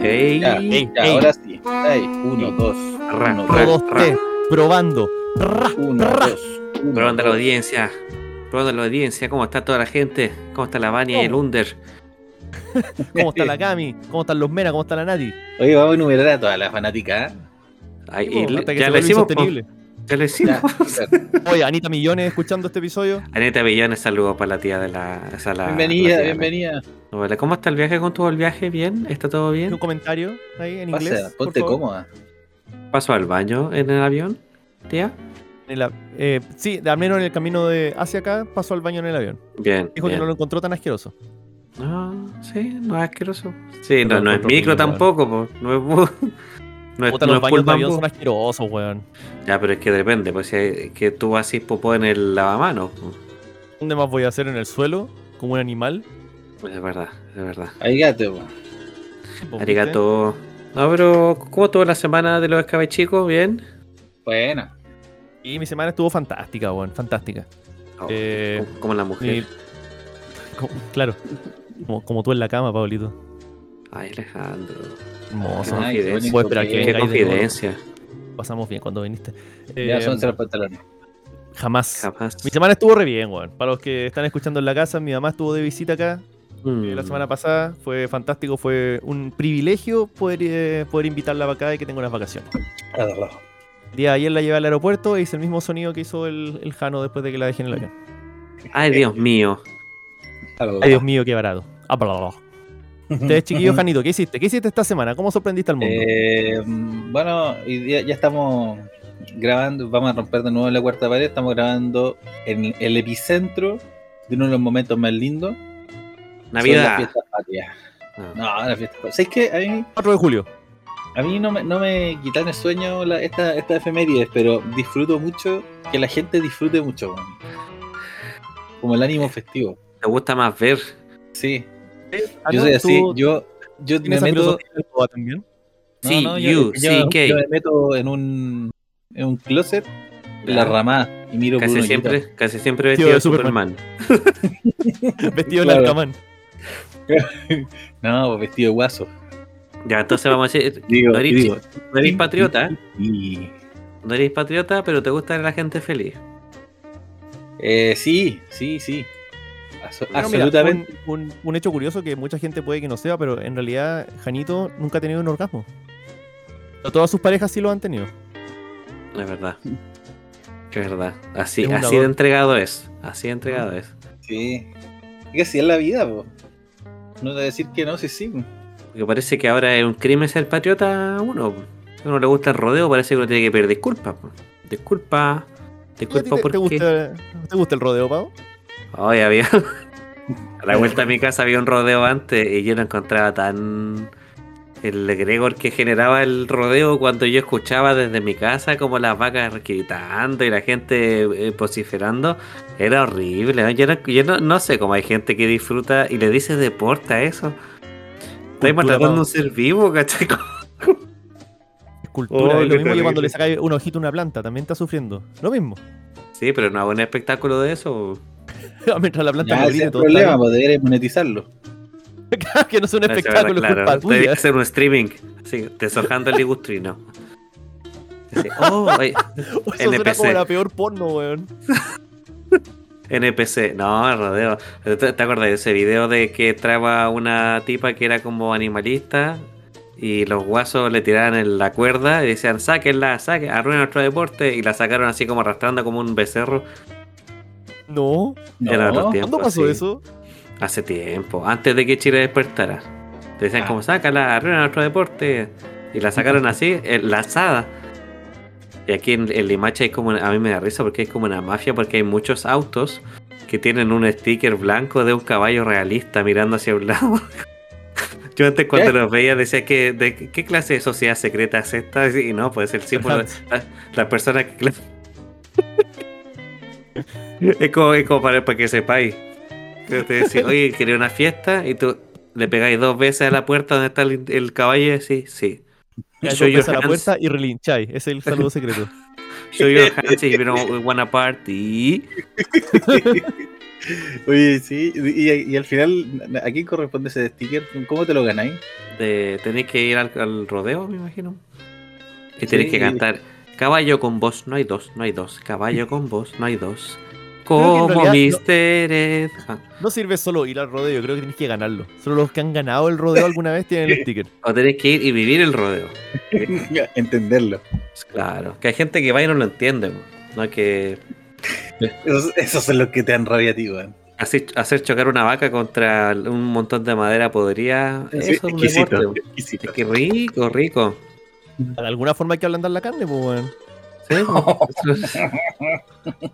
ey, ey, ey. Ya, ey, ya, ey. ahora sí. Uno, dos, Ra, uno, ra, dos, ra. tres, probando. Ra, uno, ra. dos. uno, Probando la dos. audiencia. Probando la audiencia. ¿Cómo está toda la gente? ¿Cómo está la Vania y el. Under? ¿Cómo está la Cami? ¿Cómo están los Mena? ¿Cómo está la Nati? Oye, vamos a enumerar a toda la fanática. ¿eh? Ay, y ya vuelva hicimos. Insostenible. Ya lo hicimos. Ya, Oye, Anita Millones escuchando este episodio. Aneta Villones, saludos para la tía de la. la- la bienvenida, la- bienvenida. Hola, ¿Cómo está el viaje? ¿Cómo estuvo el viaje? ¿Bien? ¿Está todo Un bien? comentario ahí en inglés. Pasa, ponte cómoda. ¿Pasó al baño en el avión, tía? En la- eh, sí, al menos en el camino de hacia acá pasó al baño en el avión. Bien. Dijo que no lo encontró tan asqueroso. No, sí, no es asqueroso. Sí, No no, es micro tampoco, po. no es no es, Puta, no los es baños de avión son asquerosos, weón. Ya, pero es que depende, pues si hay- que tú haces popó en el lavamanos. ¿Dónde más voy a hacer en el suelo? Como un animal. Pues es verdad, es verdad. Ahí gato, po. Pues, Arigato. No, pero ¿cómo estuvo la semana de los escabechicos? ¿Bien? Buena. Y mi semana estuvo fantástica, weón. Fantástica. Oh, Eh, como, la mujer. Como- claro. Como, como tú en la cama, Pablito. Ay, Alejandro. Hermoso. Qué Ay, qué confidencia. Pasamos bien cuando viniste. Ya Eh, son los pantalones. jamás. Capaz. Mi semana estuvo re bien, weón. Para los que están escuchando en la casa, mi mamá estuvo de visita acá Mm. eh, la semana pasada. Fue fantástico, fue un privilegio poder, eh, poder invitarla para acá y que tenga unas vacaciones. El día de ayer la llevé al aeropuerto e hice el mismo sonido que hizo el, el Jano después de que la dejé en el avión. Ay, Dios mío. Ay, Dios mío, qué barato. Ah. Ustedes, chiquillos, Janito, ¿qué hiciste? ¿Qué hiciste esta semana? ¿Cómo sorprendiste al mundo? Eh, bueno, ya estamos grabando, vamos a romper de nuevo la cuarta pared, estamos grabando en el epicentro de uno de los momentos más lindos. Navidad. fiestas patrias. Ah. No, las fiestas patrias. ¿Sabes qué? A mí, 4 de julio. a mí no, me, no me quitan el sueño la, esta, esta efemérides, pero disfruto mucho que la gente disfrute mucho. Como el ánimo festivo. ¿Te gusta más ver? Sí, yo ¿no? soy así. ¿Tú Yo, yo me ¿Tienes esa meto. también? No, Sí, no, yo, you, yo- sí, yo K. me meto en un, en un closet, en la ramada, y miro por Casi una siempre, casi siempre vestido de de Superman. Superman. Vestido en Alcamán. No, vestido de guaso. Ya, entonces vamos a decir, Digo, no eres, digo, no eres patriota, y- no eres patriota, pero te gusta ver a la gente feliz. eh, sí, sí, sí. Mira, absolutamente. un, un- un hecho curioso que mucha gente puede que no sepa, pero en realidad Janito nunca ha tenido un orgasmo. Pero todas sus parejas sí lo han tenido. Es verdad. Es verdad. Así, Es así de entregado es. Así de entregado es. Sí. Es que así es la vida, po. No te decir que no, sí, sí. po. Porque parece que ahora es un crimen ser patriota a uno. Si a uno le gusta el rodeo, parece que uno tiene que pedir disculpas. po. Disculpa. ¿Y a ti Disculpa te, por te qué. gusta, ¿Te gusta el rodeo, Pau? Hoy había. A la vuelta a mi casa había un rodeo antes y yo lo encontraba tan. El egregor que generaba el rodeo cuando yo escuchaba desde mi casa como las vacas gritando y la gente eh, vociferando, era horrible. ¿no? Yo, no, yo no, no sé cómo hay gente que disfruta y le dice deporte a eso. Estáis maltratando un ser vivo, ¿cachai? Cultura. Oh, es lo mismo que cuando le sacáis un ojito a una planta, también está sufriendo. Lo mismo. Sí, pero no hago un espectáculo de eso. Mientras la planta no es todo problema, está pues monetizarlo. que no sea un Claro, espectáculo, es claro, culpa tuya. hacer un streaming, así, deshojando el ligustrino. Así, oh, oye, Eso suena NPC. como la peor porno, weón. NPC, no, rodeo. ¿Te, te acuerdas de ese video de que traba una tipa que era como animalista y los guasos le tiraban en la cuerda y decían, sáquenla, saquen, arruinen nuestro deporte y la sacaron así como arrastrando como un becerro? No. Era No, tiempo, ¿Cuándo pasó sí. eso? Hace tiempo, antes de que Chile despertara. Te decían Ah. como, sácala, arruina nuestro deporte. Y la sacaron así, enlazada. Y aquí en, en Limache hay como, a mí me da risa porque hay como una mafia porque hay muchos autos que tienen un sticker blanco de un caballo realista mirando hacia un lado. Yo antes cuando ¿Qué? los veía decía que de qué clase de sociedad secreta es esta y no, pues el símbolo Hans. la- las personas que es como, es como para, para que sepáis. Que te decís, oye, quería una fiesta y tú le pegáis dos veces a la puerta donde está el, el caballo y decís, sí. Ya Show your a la hands. puerta y relincháis. Ese es el saludo secreto. Show your hands if you don't wanna party. Oye, sí, y, al final, ¿a quién corresponde ese sticker? ¿Cómo te lo ganáis? De, tenéis que ir al, rodeo, me imagino. Y tenéis que cantar Caballo con vos, no hay dos, no hay dos. Caballo con vos, no hay dos. Como Mister Ed. No sirve solo ir al rodeo, creo que tienes que ganarlo. Solo los que han ganado el rodeo alguna vez tienen el sticker. O tenés que ir y vivir el rodeo. Entenderlo. Claro, que hay gente que va y no lo entiende. No que. Esos, esos son los que te han rabia a ti, hacer chocar una vaca contra un montón de madera podría. eso es exquisito, exquisito. Es que rico, rico. De alguna forma hay que ablandar la carne, pues, weón. Sí,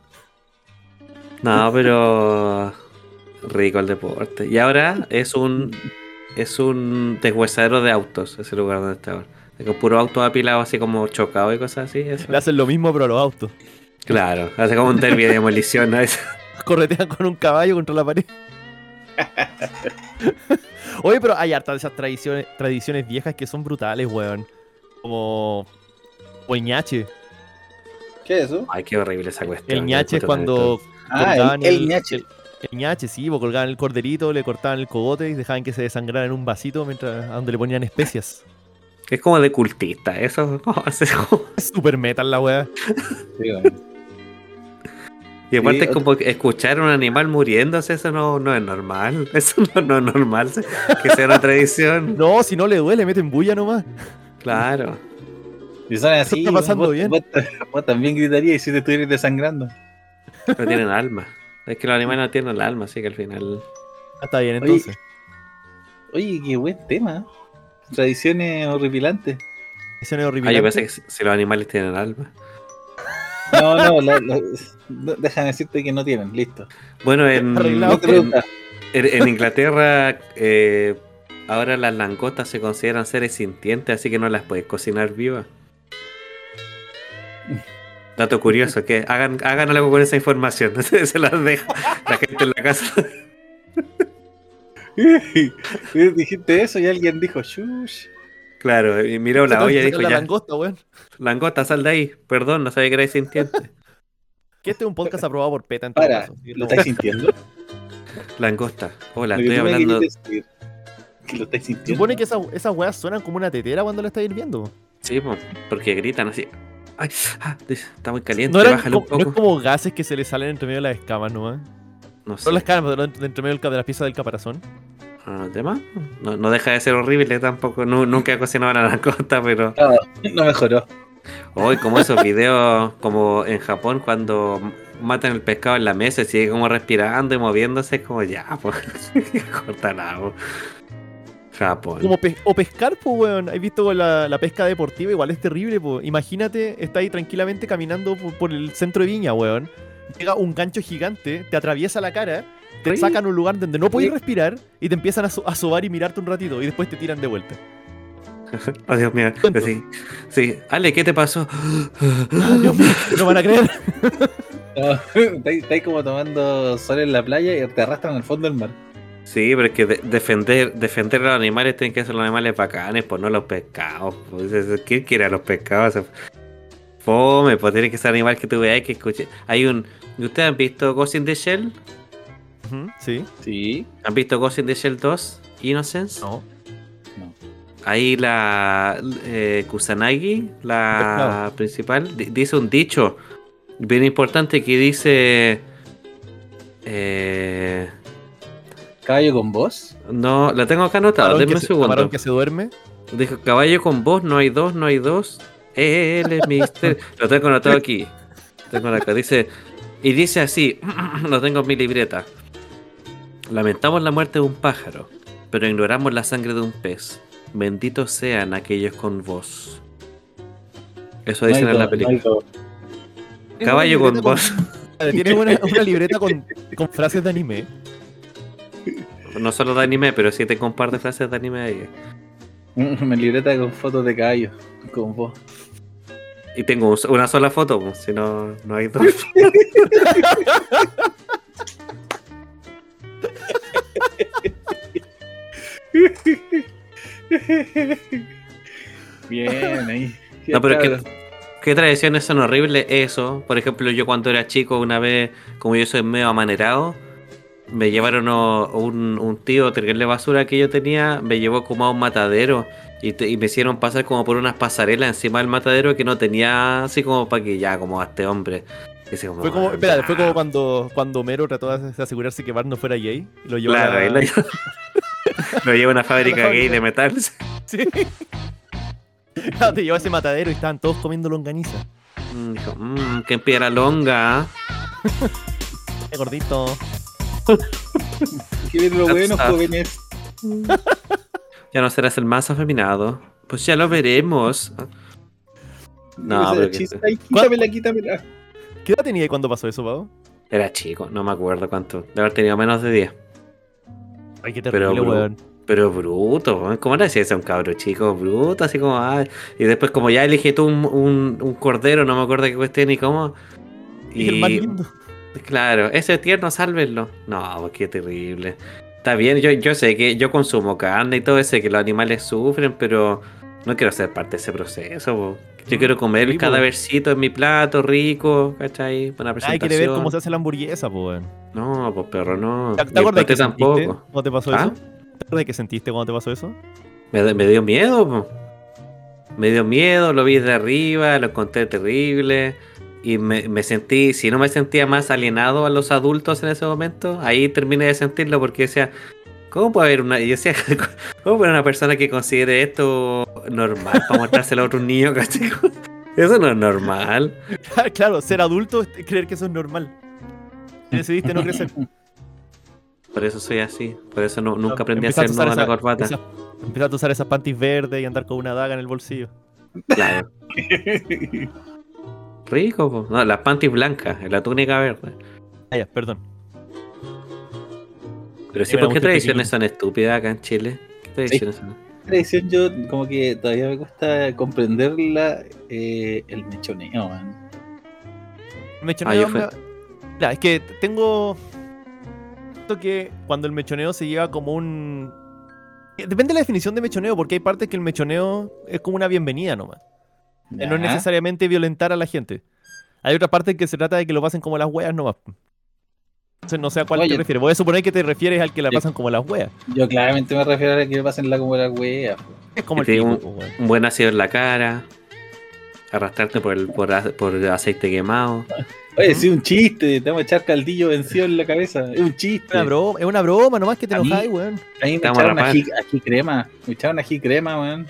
No, pero rico el deporte. Y ahora es un es un deshuesadero de autos ese lugar donde está ahora. Con puro auto apilado así como chocado y cosas así. Le hacen lo mismo pero a los autos. Claro, hace como un derby de demolición, ¿no? Corretean con un caballo contra la pared. Oye, pero hay hartas de esas tradiciones, tradiciones viejas que son brutales, weón. Como. O el ñache. ¿Qué es eso? Ay, qué horrible esa cuestión. El ñache es cuando Ah, el, ñache. El, ñache, sí, pues colgaban el corderito, le cortaban el cogote y dejaban que se desangrara en un vasito mientras a donde le ponían especias. Es como de cultista, eso. Es super metal la weá. y aparte es como escuchar a un animal muriéndose, eso no, no es normal. Eso no, es normal que sea una tradición. No, si no le duele, meten bulla nomás. Claro. Y son así, está pasando bien. Vos, también gritarías si te estuvieras desangrando. No tienen alma. Es que los animales no tienen el alma, así que al final. Ah, está bien, entonces. Oye, qué buen tema. Tradiciones horripilantes. Tradiciones horripilantes. Ah, yo pensé que si los animales tienen alma. No, no, déjame decirte que no tienen, listo. Bueno, en, en, Inglaterra eh, ahora las langostas se consideran seres sintientes, así que no las puedes cocinar vivas. Dato curioso, que hagan, hagan algo con esa información. Se las dejo la gente en la casa. Dijiste eso y alguien dijo, shush. Claro, y miró la olla y dijo, la ya. Langosta, weón. Langosta, sal de ahí. Perdón, no sabía que erais sintiente. Que este es un podcast aprobado por PETA en todo Para, caso. ¿lo estáis sintiendo? Langosta. Hola, estoy hablando. Que lo estáis sintiendo. Supone que esas, esas weas suenan como una tetera cuando la estáis hirviendo. Sí, porque gritan así. Ay, ah, está muy caliente, no bájale un poco. No es como gases que se le salen entre medio de las escamas nomás. No sé. No las escamas, pero entre medio de las piezas del caparazón. Ah, ¿tema? No, no, deja de ser horrible tampoco. nunca he cocinado langosta, pero. No, no mejoró. Hoy, como esos videos, como en Japón, cuando matan el pescado en la mesa y sigue como respirando y moviéndose, es como ya, pues, corta la Japón. Como o pescar, pues, weón. ¿Has visto la, la, pesca deportiva? Igual es terrible, pues. Imagínate, está ahí tranquilamente caminando por, el centro de Viña, weón. Llega un gancho gigante, te atraviesa la cara, te sacan a un lugar donde no puedes respirar y te empiezan a, a sobar y mirarte un ratito y después te tiran de vuelta. oh, Dios mío. Sí, sí. Ale, ¿qué te pasó? Dios mío, no van a creer. Estáis como tomando sol en la playa y te arrastran al fondo del mar. Sí, pero es que defender, defender a los animales tienen que ser los animales bacanes, pues no los pescados. Pues. ¿Quién quiere a los pescados? Fome, pues tiene que ser animal que tú veas que escuche. Hay un. ¿Ustedes han visto Ghost in the Shell? sí. Sí. ¿Han visto Ghost in the Shell 2? Innocence? No. no. Ahí la eh, Kusanagi, la principal, dice un dicho bien importante que dice. Eh, ¿Caballo con voz? No, la tengo acá anotada, denme un segundo. que se duerme? Dijo, caballo con voz, no hay dos, no hay dos. Él es mister. lo tengo anotado aquí. Tengo acá. Dice, y dice así, lo tengo en mi libreta. Lamentamos la muerte de un pájaro, pero ignoramos la sangre de un pez. Benditos sean aquellos con voz. Eso dicen en la película. Caballo con voz. Tiene una, una libreta con, con frases de anime. No solo de anime, pero sí te comparte frases de anime ahí. Una libreta con fotos de caballo, con vos. Y tengo una sola foto, pues, si no, no hay dos. Bien, ahí. No, pero es que, ¿qué tradiciones son horribles? Eso. Por ejemplo, yo cuando era chico, una vez, como yo soy medio amanerado, me llevaron un, un tío de basura que yo tenía, me llevó como a un matadero y, me hicieron pasar como por unas pasarelas encima del matadero que no tenía así como para que ya, como a este hombre. fue como, espera, fue como cuando, cuando Homero trató de asegurarse que Bart no fuera gay. Y lo llevó claro, a... lo, llevó, a una fábrica gay de metal. Sí. te llevó a ese matadero y estaban todos comiendo longaniza. Mm, dijo, mmm, que empieza longa. Qué gordito. Qué bien lo bueno, jóvenes. Ya no serás el más afeminado. Pues ya lo veremos. No, pero quítamela, quítamela. ¿Qué edad tenía cuando pasó eso, Pau? Era chico, no me acuerdo cuánto. De haber tenido menos de 10. Ay, qué terrible, pero, Pero bruto, ¿cómo le decías a un cabro chico? Bruto, así como, ah, y después como ya elegí tú un, un, cordero, no me acuerdo qué cuestión ni cómo. Y, el más lindo. Claro, ese tierno, sálvenlo. No, qué terrible. Está bien, yo, yo sé que yo consumo carne y todo eso, que los animales sufren, pero no quiero ser parte de ese proceso. Yo quiero comer el cadavercito en mi plato, rico, ¿cachai? Buena presentación. Ay, quiere ver cómo se hace la hamburguesa, pues. No, pues perro, no. ¿Te, acuerdas que tampoco. cuando te pasó ¿Ah? eso? ¿Te acuerdas que sentiste cuando te pasó eso? Me, me dio miedo, po. Me dio miedo, lo vi de arriba, lo encontré terrible y me, sentí, si no me sentía más alienado a los adultos en ese momento, ahí terminé de sentirlo porque decía, ¿cómo puede haber una, yo decía, ¿cómo puede una persona que considere esto normal para mostrárselo a otro niño, Eso no es normal. claro, ser adulto es creer que eso es normal. Decidiste no crecer. Por eso soy así, por eso no, nunca aprendí a hacer nada la corbata. Empezaste a usar esas panties verdes y andar con una daga en el bolsillo. Claro. Rico, no, las panties blancas, la túnica verde. Ah, ya, perdón. Pero sí, ¿por qué tradiciones son estúpidas acá en Chile? ¿Qué tradiciones son? Tradición yo como que todavía me cuesta comprenderla eh, el mechoneo, man. El mechoneo, ah, es que tengo que cuando el mechoneo se lleva como un Depende de la definición de mechoneo, porque hay partes que el mechoneo es como una bienvenida nomás. No es necesariamente violentar a la gente. Hay otra parte que se trata de que lo pasen como las weas nomás. Entonces no sé a cuál te refieres. Voy a suponer que te refieres al que la pasan como las weas. Yo claramente me refiero a que pasen la como las weas. Es como el un, un, buen ácido en la cara. Arrastrarte por el por, aceite quemado. Oye, sí, un chiste. Te vamos a echar caldillo vencido en la cabeza. Es un chiste. Una broma, es una broma, nomás que te enojáis, weón. A mí me echaron ají, crema. Me echaron ají crema, weón.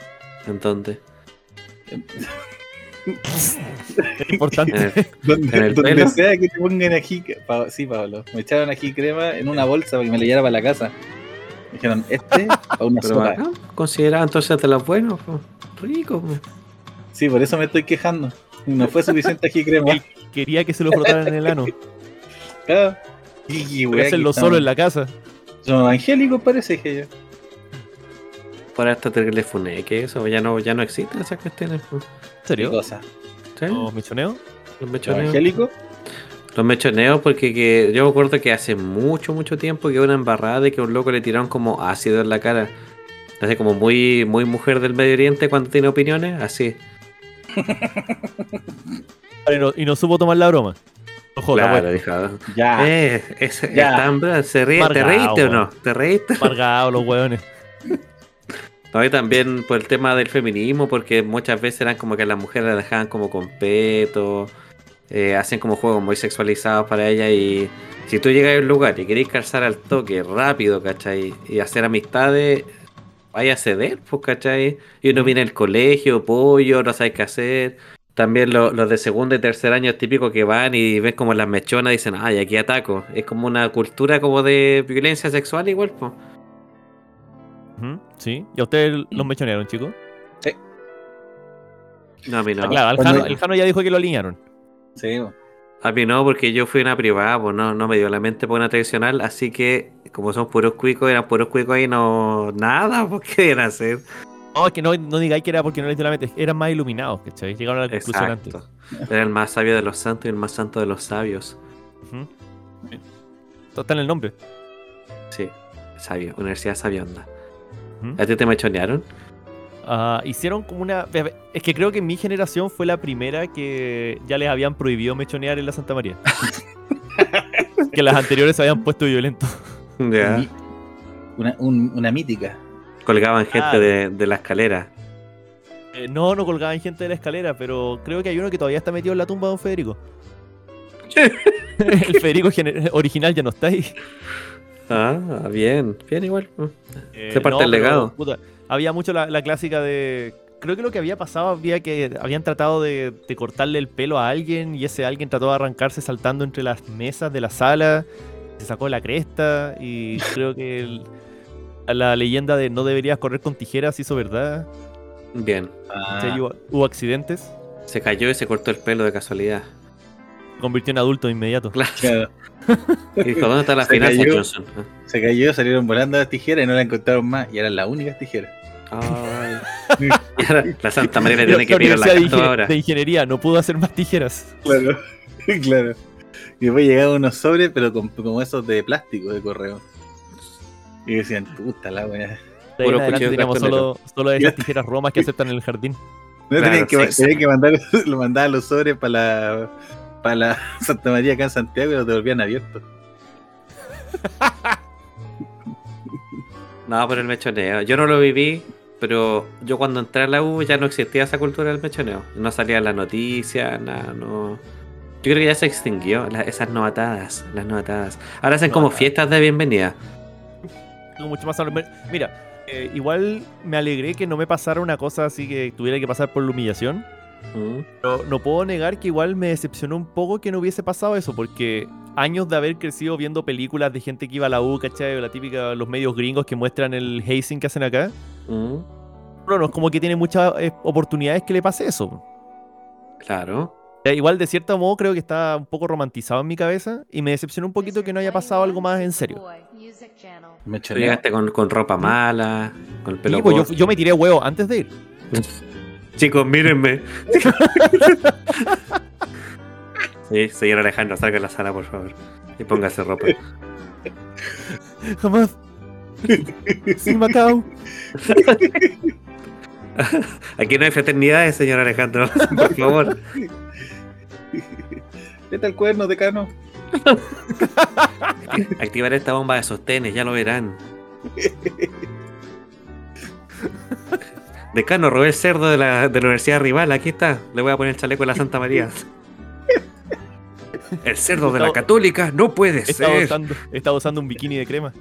Entonces. Es importante. donde, sea que te pongan ají, sí, Pablo, me echaron ají crema en una bolsa para que me le llevara para la casa. Me dijeron, este a una sopa. Consideraban entonces de los buenos, rico. Sí, por eso me estoy quejando. No fue suficiente ají crema. quería que se lo frotaran en el ano. Claro. Y, Voy a hacerlo solo en la casa. Son angélicos, parece que yo. Para esta teléfono, que eso ya no, ya no existen esas cuestiones. ¿En serio? cosa? ¿Los mechoneos? Los mechoneos. Los mechoneos, porque que, yo me acuerdo que hace mucho, mucho tiempo que una embarrada de que un loco le tiraron como ácido en la cara. Así como muy, muy mujer del Medio Oriente cuando tiene opiniones, así. y no supo tomar la broma. Ojo, claro. Ya. Eh, ya. ¿Se ríe, ¿Te reíste o no? ¿Te reíste? Margado los hueones. No, también por el tema del feminismo, porque muchas veces eran como que las mujeres la dejaban como con peto, eh, hacen como juegos muy sexualizados para ella y si tú llegas a un lugar y querés calzar al toque rápido, ¿cachai? Y hacer amistades, vaya a ceder, pues, ¿cachai? Y uno viene al colegio, pollo, no sabe qué hacer. También los de segundo y tercer año es típico que van y ven como las mechonas y dicen, ay, aquí ataco. Es como una cultura como de violencia sexual igual, pues. Sí. ¿Y a ustedes los mechonearon, chicos? Sí. No, a mí no. Ah, claro, el Jano, ya dijo que lo alinearon. Sí. A mí no, porque yo fui una privada, pues no, no me dio la mente por una tradicional, así que como son puros cuicos, eran puros cuicos ahí, no. Nada, ¿por qué iban a hacer? No, es que no, no digáis que era porque no les dio la mente, eran más iluminados, ¿cachai? Llegaron a la conclusión antes. Era el más sabio de los santos y el más santo de los sabios. Todo está en el nombre. Sí, sabio, Universidad Sabionda. ¿A ti te mechonearon? Uh, hicieron como una. Es que creo que mi generación fue la primera que ya les habían prohibido mechonear en la Santa María. que las anteriores se habían puesto violentos. Ya. Una, un- una mítica. Colgaban gente Ah. de, de la escalera. Eh, no, no colgaban gente de la escalera, pero creo que hay uno que todavía está metido en la tumba de Don Federico. El Federico original ya no está ahí. Ah, bien. Bien igual. Eh, Se parte el pero, legado. puta, había mucho la, la clásica de. Creo que lo que había pasado había que habían tratado de, de cortarle el pelo a alguien y ese alguien trató de arrancarse saltando entre las mesas de la sala. Se sacó la cresta y creo que el- la leyenda de no deberías correr con tijeras hizo verdad. Bien. Ah, hubo, hubo accidentes. Se cayó y se cortó el pelo de casualidad. Convirtió en adulto de inmediato. Claro. Y dijo, ¿dónde está la Se finanza, cayó. Johnson? Se cayó, salieron volando las tijeras y no la encontraron más. Y eran las únicas tijeras. Ay. Y ahora la Santa María le tiene que pedir la de, ahora. de Ingeniería no pudo hacer más tijeras. Claro, claro. Y después llegaban unos sobres, pero con, como esos de plástico de correo. Y decían, puta la wea. De Puro adelante teníamos solo, solo esas tijeras romas que aceptan en el jardín. No Claro, tenían, que, sí, tenían que mandar, lo mandaban los sobres para la, para la Santa María acá en Santiago y los devolvían abiertos. No, pero el mechoneo. Yo no lo viví, pero yo cuando entré a la U ya no existía esa cultura del mechoneo. No salía en las noticias, nada, no. Yo creo que ya se extinguió la- esas novatadas, las novatadas. Ahora hacen como fiestas de bienvenida. Algo mucho más. Mira, eh, igual me alegré que no me pasara una cosa así que tuviera que pasar por la humillación. Mm. Pero no puedo negar que igual me decepcionó un poco que no hubiese pasado eso, porque años de haber crecido viendo películas de gente que iba a la U, ¿cachai? O la típica, los medios gringos que muestran el hazing que hacen acá. Mm. Pero no es como que tiene muchas eh, oportunidades que le pase eso. Claro. Igual, de cierto modo, creo que está un poco romantizado en mi cabeza y me decepcionó un poquito que no haya pasado algo más en serio. Me llegaste con, con ropa mala, con el pelo Sí, pues, yo, yo me tiré huevo antes de ir. Chicos, mírenme. sí, señor Alejandro, salga de la sala, por favor. Y póngase ropa. Jamás. Sin Macao. Aquí no hay fraternidades, señor Alejandro. Por favor. Vete al cuerno, decano. Activar esta bomba de sostenes, ya lo verán. Decano, robé el cerdo de la, de la universidad rival. Aquí está. Le voy a poner el chaleco de la Santa María. El cerdo de la católica no puede Estaba ser. usando, estaba usando un bikini de crema.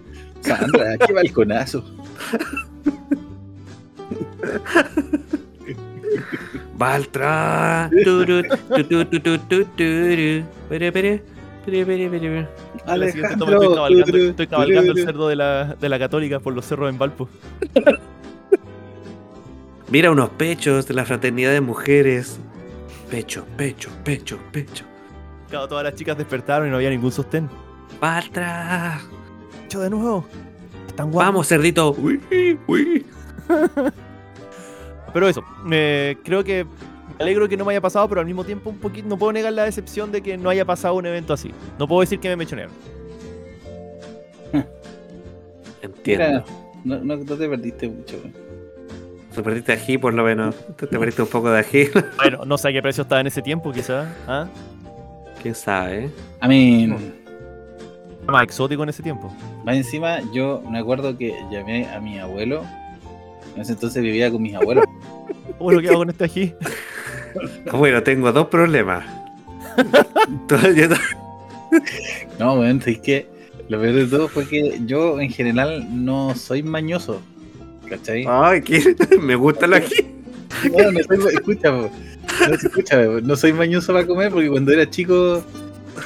Sandra, qué balconazo. Baltra. Toma estoy cabalgando, estoy cabalgando el cerdo de la, de la católica por los cerros en Valpo. Mira unos pechos de la fraternidad de mujeres. Pecho, pecho, pecho, pecho. Claro, todas las chicas despertaron y no había ningún sostén. Baltra. Hecho de nuevo. Están guapos. Vamos, cerdito. Uy, uy. Pero eso, me creo que me alegro que no me haya pasado, pero al mismo tiempo un poquito no puedo negar la decepción de que no haya pasado un evento así. No puedo decir que me mechonearon. Entiendo. Mira, no, no, no te perdiste mucho. güey. Te perdiste ají, por lo menos. Te, te perdiste un poco de ají. Bueno, no sé a qué precio estaba en ese tiempo, quizás. ¿Ah? Quién sabe, ¿eh? A mí, Era Más exótico en ese tiempo. más encima, yo me acuerdo que llamé a mi abuelo. En ese entonces vivía con mis abuelos. Bueno, ¿qué hago con este ají? Bueno, tengo dos problemas. Todavía no- No, weón, es que lo peor de todo fue que yo en general no soy mañoso. ¿Cachai? Ay, ¿qué? me gusta el ají. No, no soy, no, escúchame, no mañoso para comer porque cuando era chico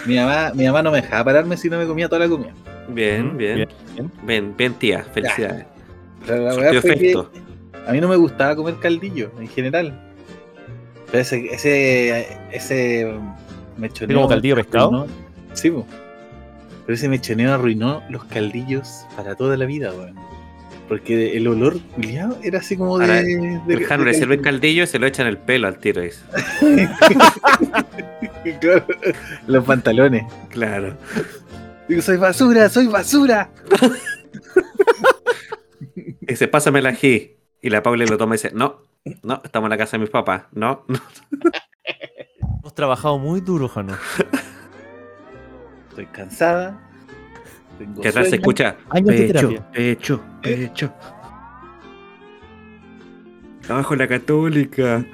mi mamá, mi mamá no me dejaba pararme si no me comía toda la comida. Bien, Mm, bien. bien, bien. Bien, bien, tía. Felicidades. Pero la Surtió verdad fue que efecto. a mí no me gustaba comer caldillo en general. Pero ese, ese, ese mechoneo. ¿Como caldillo pescado? arruinó- Sí, po. Pero ese mechoneo arruinó los caldillos para toda la vida, weón. Porque el olor culiado era así como de. Ahora, de- El Jano le de sirve el caldillo y se lo echa en el pelo al tiro. Claro, los pantalones. Claro. Digo, soy basura, soy basura. Dice, pásame el ají. Y la Paula lo toma y dice, no, no, estamos en la casa de mis papás. No, no. Hemos trabajado muy duro, Jano. estoy cansada. Tengo Que atrás se escucha. Años de Pecho, terapia. pecho, pecho. Abajo la católica.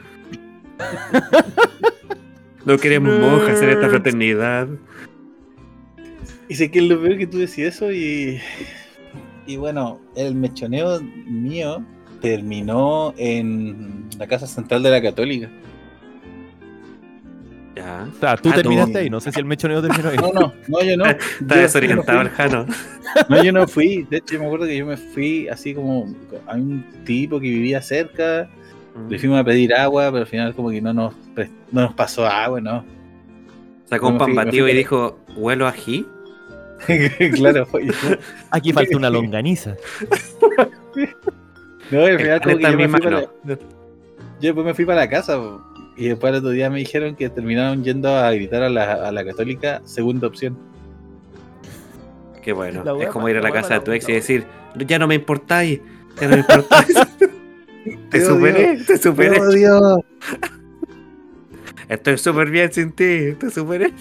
No queremos monjas en esta fraternidad. Y sé que es lo peor que tú decías eso y. Y bueno, el mechoneo mío terminó en la casa central de la Católica. Ya. O sea, tú Ah, terminaste no. ahí, no sé si el mechoneo terminó ahí. No, no, no, yo no. Está desorientado el Jano. no, no, yo no fui. De hecho, yo me acuerdo que yo me fui así como a un tipo que vivía cerca. Le fuimos a pedir agua, pero al final, como que no nos, no nos pasó agua, ¿no? Sacó un me pan batido y dijo, ¿huelo ají? claro, fue. Aquí falta una longaniza. No, al El final, pan como que yo me, fui para, mano. yo después me fui para la casa. po. Y después el otro día me dijeron que terminaron yendo a gritar a la, a la católica, segunda opción. Qué bueno. Es como ir a la casa de tu ex y decir, ya no me importáis. Ya no me importáis. te Te superé, te superé. ¡Oh, Dios! Estoy súper bien sin ti. Te superé.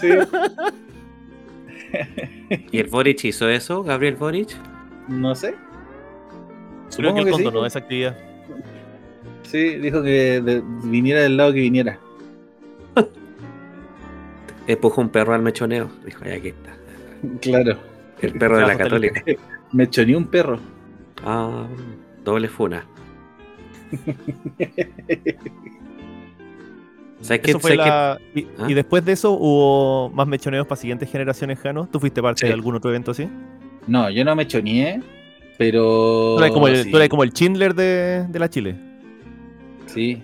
Sí. ¿Y el Boric hizo eso, Gabriel Boric? No sé. Creo que Supongo el que sí. condonó esa actividad. Sí, dijo que de- viniera del lado que viniera. Empujó un perro al mechoneo. Dijo, ya aquí está. Claro. El perro de la católica. Me choneó un perro. Ah, doble funa. Eso fue la... y, ¿Ah? y después de eso hubo más mechoneos para siguientes generaciones, Jano. ¿Tú fuiste parte Sí. de algún otro evento así? No, yo no me choneé, pero. Tú eres como el, sí, tú eres como el Schindler de, de la Chile. Sí.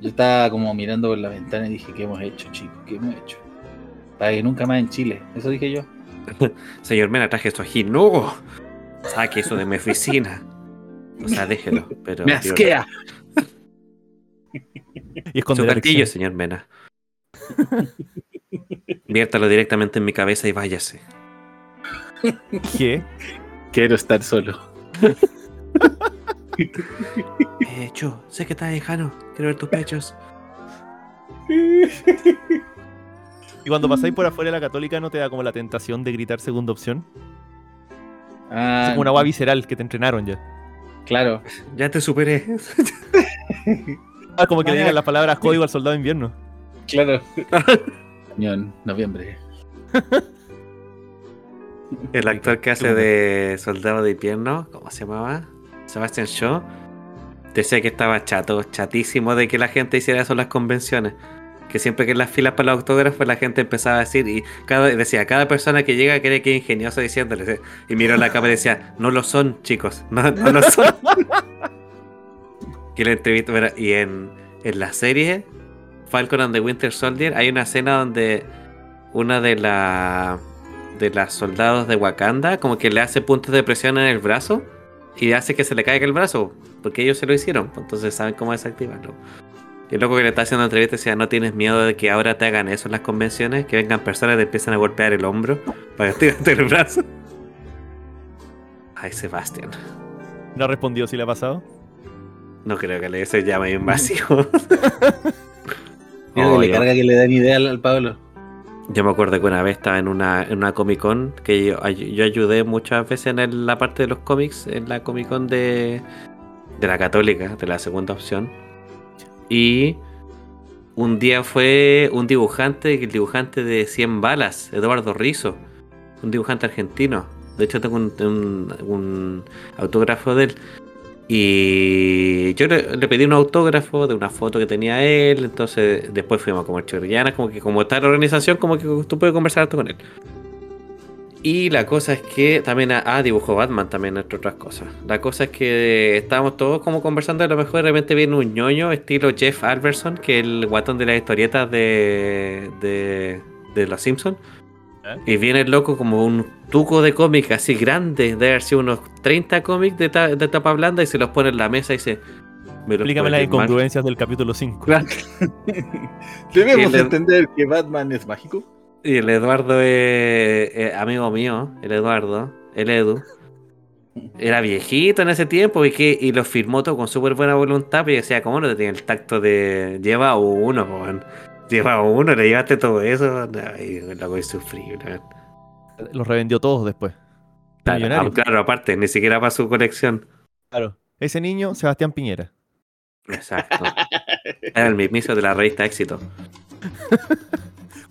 Yo estaba como mirando por la ventana y dije, ¿qué hemos hecho, chicos? ¿Qué hemos hecho? Para que nunca más en Chile. Eso dije yo. Señor Mena, traje esto aquí. ¡No! Saque eso de mi oficina. O sea, déjelo. Pero, ¡Me asquea! Y Su elección. señor Mena. Viértalo directamente en mi cabeza y váyase. ¿Qué? Quiero estar solo. Eh, Cho, sé que estás lejano. Quiero ver tus pechos. Y cuando pasáis por afuera de la católica, ¿no te da como la tentación de gritar segunda opción? Ah, Es como una agua visceral que te entrenaron ya. Claro. Ya te superé. Ah, como que le digan las palabras código al soldado de invierno. Claro. Unión, noviembre. El actor que hace de soldado de invierno, ¿cómo se llamaba? Sebastian Shaw. Decía que estaba chato, chatísimo de que la gente hiciera eso en las convenciones. Que siempre que en las filas para los autógrafos la gente empezaba a decir y cada decía, cada persona que llega cree que es ingenioso diciéndole. Y miró la cámara y decía, no lo son, chicos, no, no lo son. que la entrevista, y en, en la serie Falcon and the Winter Soldier hay una escena donde una de las de las soldados de Wakanda como que le hace puntos de presión en el brazo y hace que se le caiga el brazo porque ellos se lo hicieron entonces saben cómo desactivarlo. Y el loco que le está haciendo entrevista decía no tienes miedo de que ahora te hagan eso en las convenciones que vengan personas y te empiezan a golpear el hombro para tirarte el brazo ay Sebastián. ¿No ha respondido si le ha pasado? no creo que le se llame invasivo Digo que le carga que le dan idea al, al Pablo. Yo me acuerdo que una vez estaba en una, en una Comic Con que yo, ay- yo ayudé muchas veces en la parte de los cómics, en la Comic Con de, de la Católica, de la segunda opción. Y un día fue un dibujante, el dibujante de 100 balas, Eduardo Rizo, un dibujante argentino. De hecho, tengo un- un autógrafo de él. Y yo le, pedí un autógrafo de una foto que tenía él. Entonces, después fuimos a comer chorrillanas. Como que, como está la organización, como que tú puedes conversar con él. Y la cosa es que también, ah, dibujó Batman también, entre otras cosas. La cosa es que estábamos todos como conversando. A lo mejor de repente viene un ñoño estilo Jeff Alberson, que es el guatón de las historietas de, de, de Los Simpsons. ¿Eh? Y viene el loco como un tuco de cómic así grande, de haber sido unos 30 cómics de, ta- de tapa blanda y se los pone en la mesa y dice... "¿Me los Explícame las puedes firmar?". incongruencias del capítulo 5. Debemos Y entender que Batman es mágico. Y el Eduardo es, es amigo mío, el Eduardo, el Edu. era viejito en ese tiempo y, que, y lo firmó todo con súper buena voluntad, pero decía, ¿cómo no tenía el tacto de lleva uno? Lleva uno, le llevaste todo eso. Ay, la voy a sufrir, Los revendió todos después. Claro, claro, aparte, ni siquiera para su colección. Claro. Ese niño, Sebastián Piñera. Exacto. Era el mismo de la revista Éxito.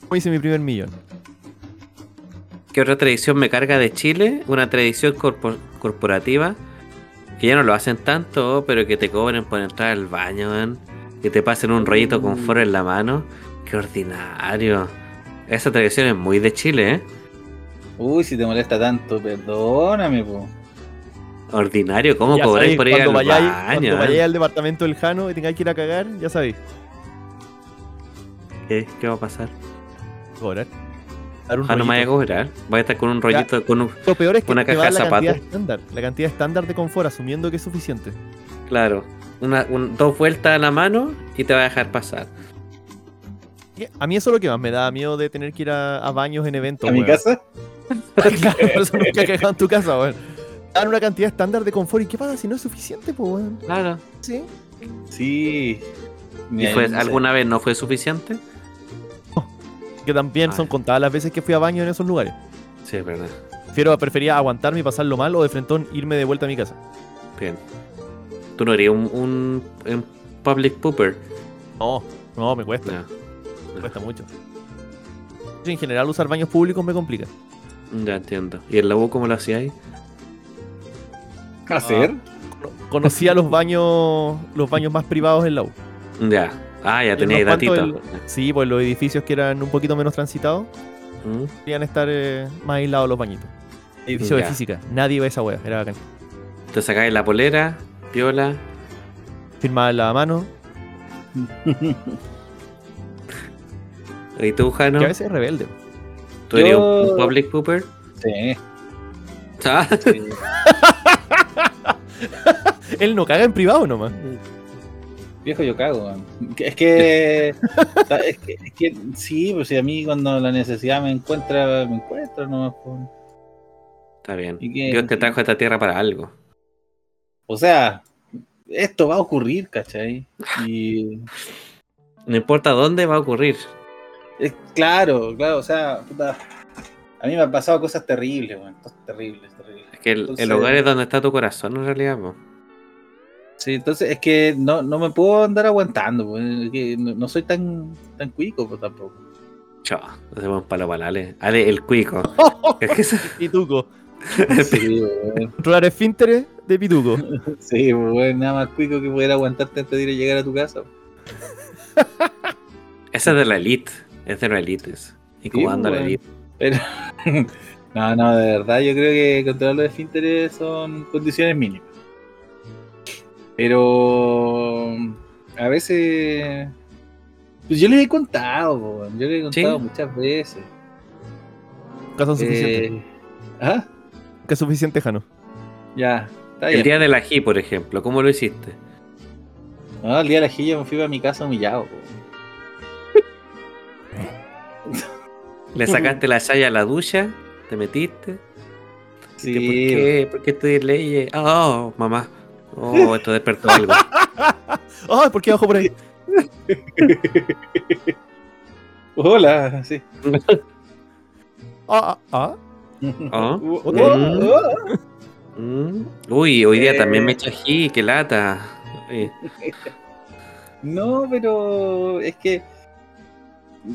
¿Cómo hice mi primer millón? ¿Qué otra tradición me carga de Chile? Una tradición corporativa que ya no lo hacen tanto, pero que te cobren por entrar al baño. Que te pasen un rollito con foro en la mano. Qué ordinario. Esa tradición es muy de Chile, ¿eh? Uy, si te molesta tanto, perdóname, po. Ordinario, ¿cómo cobráis por ir al vayáis, baño? Cuando vayáis al departamento del Jano y tengáis que ir a cagar, ya sabéis. ¿Qué? ¿Qué va a pasar? Cobrar. Jano me vaya a cobrar. Voy a estar con un rollito, con un, Lo peor es que una caja de zapatos. Estándar, la cantidad estándar de confort, asumiendo que es suficiente. Claro. Una, dos vueltas a la mano y te va a dejar pasar. A mí eso es lo que más me da miedo de tener que ir a, baños en eventos. ¿A mi casa? claro, por eso nunca he quejado en tu casa, weón dan una cantidad estándar de confort. ¿Y qué pasa si no es suficiente, pues, weón? Claro. Sí. Sí. ¿Y fue, alguna vez no fue suficiente? que también son contadas las veces que fui a baño en esos lugares. Sí, es verdad. Prefiero, prefería aguantarme y pasarlo mal o de frentón irme de vuelta a mi casa. Bien. ¿Tú no harías un, un, public pooper? No, no, me cuesta. Me cuesta mucho. En general usar baños públicos me complica. Ya entiendo. ¿Y el labo cómo lo hacíais? ¿Hacer? Ah, conocía los baños los baños más privados en la U. Ya. Ah, ya tenía datito. sí, pues los edificios que eran un poquito menos transitados mm. estar eh, más aislados los bañitos. Edificio de física. Nadie ve esa wea. Era bacán. Te sacáis la polera, piola. Firmaba en la mano. ¿Y tú, Jano? Que a veces es rebelde. ¿Tú eres un public pooper? Sí. ¿Ah? sí. Él no caga en privado nomás. Viejo, yo cago. Es que, es que, sí, pues si a mí cuando la necesidad me encuentra, me encuentra nomás. Pues. Está bien. Dios te trajo a esta tierra para algo. O sea, esto va a ocurrir, ¿cachai? Y... No importa dónde va a ocurrir. Es, claro, claro, o sea, a mí me han pasado cosas terribles, cosas terribles, terribles. Es que el, hogar es donde está tu corazón en realidad, pues. Sí, entonces es que no, no me puedo andar aguantando, que no, soy tan, tan cuico pues, tampoco. Chao, no se un palo para Ale. Ale, el cuico. Pituco. sí, Controlar esfínteres de pituco. sí, pues, nada más cuico que poder aguantarte antes de ir a llegar a tu casa. Esa es de la elite, es de la elite. Incubando sí, la elite. Pero, no, no, de verdad, yo creo que controlar los esfínteres son condiciones mínimas. Pero a veces. Pues yo les he contado, yo les he contado muchas veces. Caso suficiente. Eh, ¿Ah? Que es suficiente, Jano. Ya, está El día del ají, por ejemplo, ¿cómo lo hiciste? No, el día del ají yo me fui a mi casa humillado. Le sacaste la saya a la ducha, te metiste. Sí. ¿Por qué? ¿Por qué estudias leyes? Oh, mamá. Oh, esto despertó algo. Ay, ¿por qué bajo por ahí? Hola, sí. Ah, ah. ¿Ah? Mm. Uy, hoy día también me echa ají, qué lata. No, pero es que.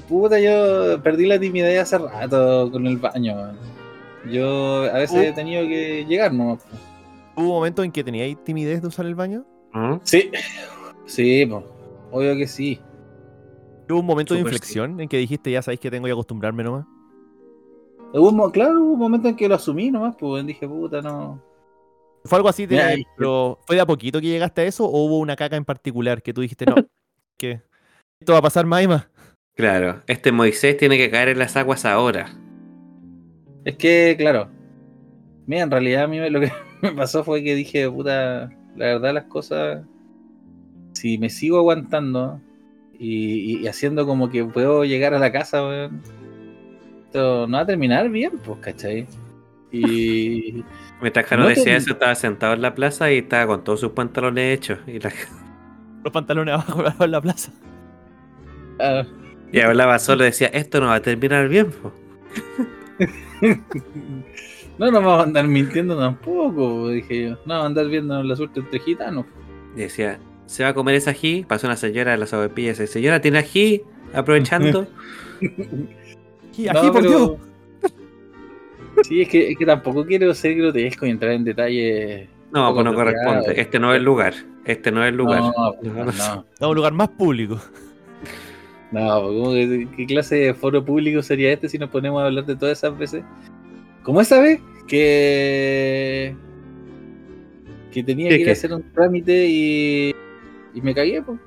Puta, yo perdí la timidez hace rato con el baño. Yo a veces he tenido que llegar nomás. ¿Hubo momentos en que teníais timidez de usar el baño? ¿Ah? Sí, sí, obvio que sí. ¿Hubo un momento de inflexión en que dijiste, ya sabéis que tengo que acostumbrarme nomás? claro, hubo un momento en que lo asumí nomás, pues dije, puta, no. ¿Fue algo así, de, pero fue de a poquito que llegaste a eso o hubo una caca en particular que tú dijiste, no, que esto va a pasar más y más? Claro, este Moisés tiene que caer en las aguas ahora. Es que, claro, mira, en realidad a mí lo que me pasó fue que dije, puta, la verdad las cosas, si me sigo aguantando y, haciendo como que puedo llegar a la casa, esto no va a terminar bien, pues, ¿cachai? Y. Mientras Jano No decía te- eso, estaba sentado en la plaza y estaba con todos sus pantalones hechos. Y, la- Los pantalones abajo abajo en la plaza. ah, y hablaba solo y decía, esto no va a terminar bien. po". no nos vamos a andar mintiendo tampoco, dije yo. No, vamos a andar viendo la suerte entre gitanos. Y decía, ¿se va a comer ese ají? Pasó una señora de las sobrepillas y dice, señora, ¿tiene ají? Aprovechando. Y aquí, por Dios. Sí, es que, es que tampoco quiero ser grotesco y entrar en detalles. No, pues no corresponde. Este no es el lugar. Este no es el lugar. No, No, no, no. no. Un lugar más público. No, pues, ¿cómo que- ¿qué clase de foro público sería este si nos ponemos a hablar de todas esas veces? Como esa vez que que tenía ¿Qué, que ir qué? a hacer un trámite y, y me cagué, pues.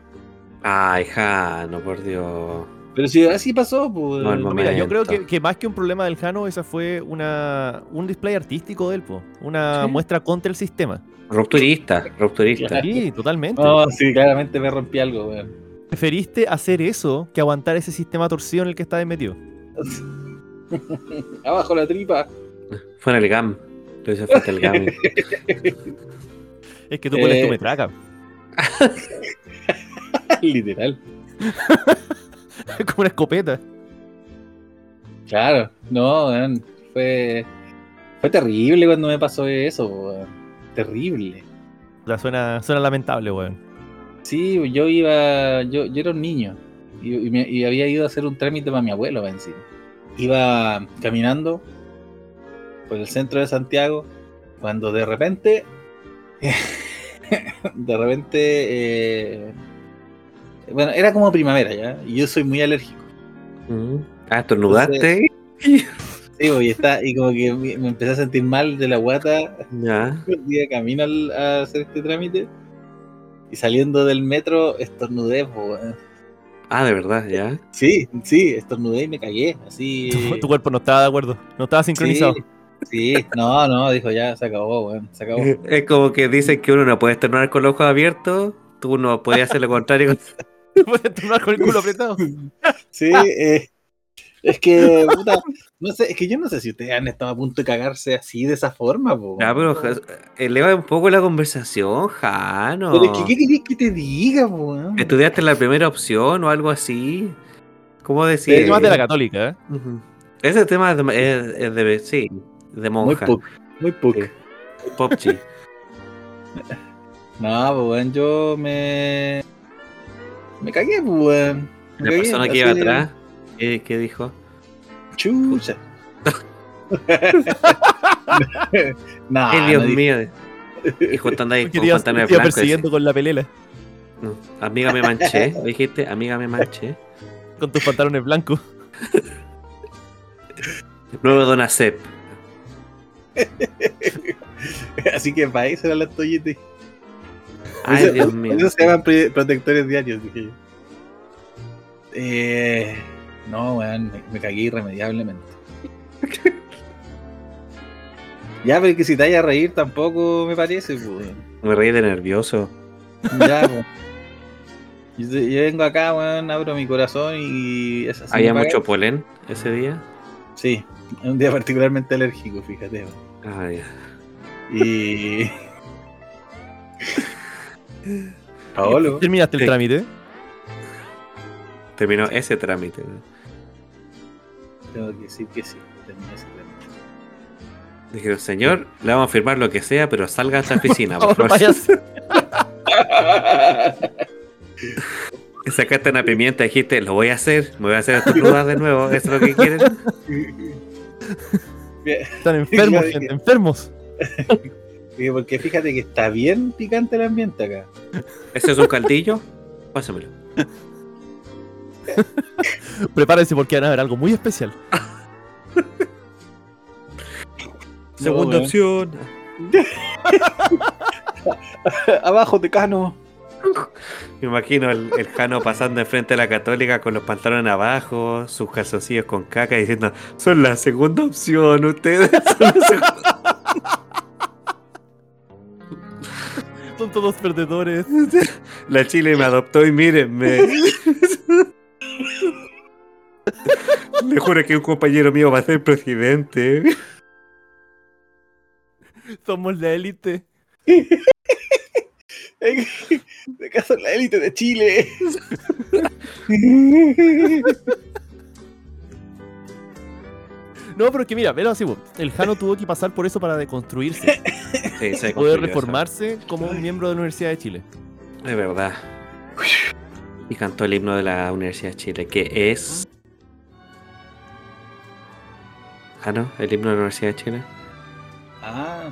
Ay, Jano, por Dios. Pero si así pasó, pues. No, mira, yo creo que, que más que un problema del Jano, esa fue una, un display artístico de él, po. una Sí. muestra contra el sistema. Rupturista, rupturista. Sí, totalmente. No, sí, claramente me rompí algo, weón. Preferiste hacer eso que aguantar ese sistema torcido en el que estabas metido. Abajo la tripa. Fue en el GAM. Lo hice frente al GAM. Es que tú pones Eh. tu metraca. Literal. Es como una escopeta. Claro, no, weón, fue, fue terrible cuando me pasó eso, weón. Terrible. La suena, suena lamentable, weón. Sí, yo iba, yo, yo era un niño y, y me- y había ido a hacer un trámite para mi abuelo va encima. Iba caminando por el centro de Santiago cuando de repente, de repente, eh, bueno, era como primavera ya, y yo soy muy alérgico. Mm. Ah, estornudaste. Sí, y, está, y como que me empecé a sentir mal de la guata Ya. un día camino al- a hacer este trámite y saliendo del metro estornudé, po, weón. Ah, de verdad, ya. Sí, sí, estornudé y me cagué, así. Tu, tu cuerpo no estaba de acuerdo. No estaba sincronizado. Sí, sí, no, no, dijo ya, se acabó, weón, se acabó. Es como que dicen que uno no puede estornudar con los ojos abiertos. Tú no podías hacer lo contrario. con- Puedes estornudar con el culo apretado. Sí, eh, es que, puta, no sé, es que yo no sé si ustedes han estado a punto de cagarse así de esa forma, po. Ya, pero eleva un poco la conversación, Jano. Pero es que, ¿qué querés que te diga, po? ¿Estudiaste la primera opción o algo así? ¿Cómo decir? más de la católica, ¿eh? Ese tema es de, es- es de- sí, de Muy monja. puc, muy puc. Sí. Popchi. No, pues, yo me. Me cagué, pues, La persona que iba atrás, ¿qué, qué dijo? Chucha. no, Ay, Dios no mío. Y justo Porque con pantalones blancos. persiguiendo con la pelela. No, Amiga, me manché. Dijiste, amiga, me manché. Con tus pantalones blancos. Nuevo Dona Cep. Así que para eso eran las toallitas. Ay, Eso- Dios mío. Eso se llaman protectores diarios, dije yo. Eh, no, weón, me, me cagué irremediablemente. ya, pero que si te vayas a reír tampoco me parece, pues. weón. Me reí de nervioso. Ya, pues. Yo, yo vengo acá, weón, abro mi corazón y es así. Había mucho polen ese día. Sí, es un día particularmente alérgico, fíjate. weón. Ay, Y. Paolo. Terminaste el Sí. trámite. terminó ese trámite. Tengo que decir que sí. terminé ese trámite. Dijeron, señor, le vamos a firmar lo que sea, pero salga a esta oficina, por favor. Sacaste una pimienta y dijiste, lo voy a hacer, me voy a hacer estornudar de nuevo, ¿eso es lo que quieren? Están enfermos, gente, dije. enfermos. Porque fíjate que está bien picante el ambiente acá. ¿Ese es un caldillo? Pásamelo. Prepárense porque van a ver algo muy especial. Segunda opción. Abajo, Tecano. Me imagino el, el Jano pasando enfrente de la católica con los pantalones abajo, sus calzoncillos con caca diciendo, son la segunda opción, ustedes son la segunda Son todos perdedores. La Chile me adoptó y mírenme. Le juro que un compañero mío va a ser presidente. Somos la élite. de caso la élite de Chile. No, pero es que mira, velo así, el Jano tuvo que pasar por eso para deconstruirse. Sí, se Poder reformarse como un miembro de la Universidad de Chile. Es verdad. Y cantó el himno de la Universidad de Chile, que es. Ah, no, el himno de la Universidad de Chile. Ah,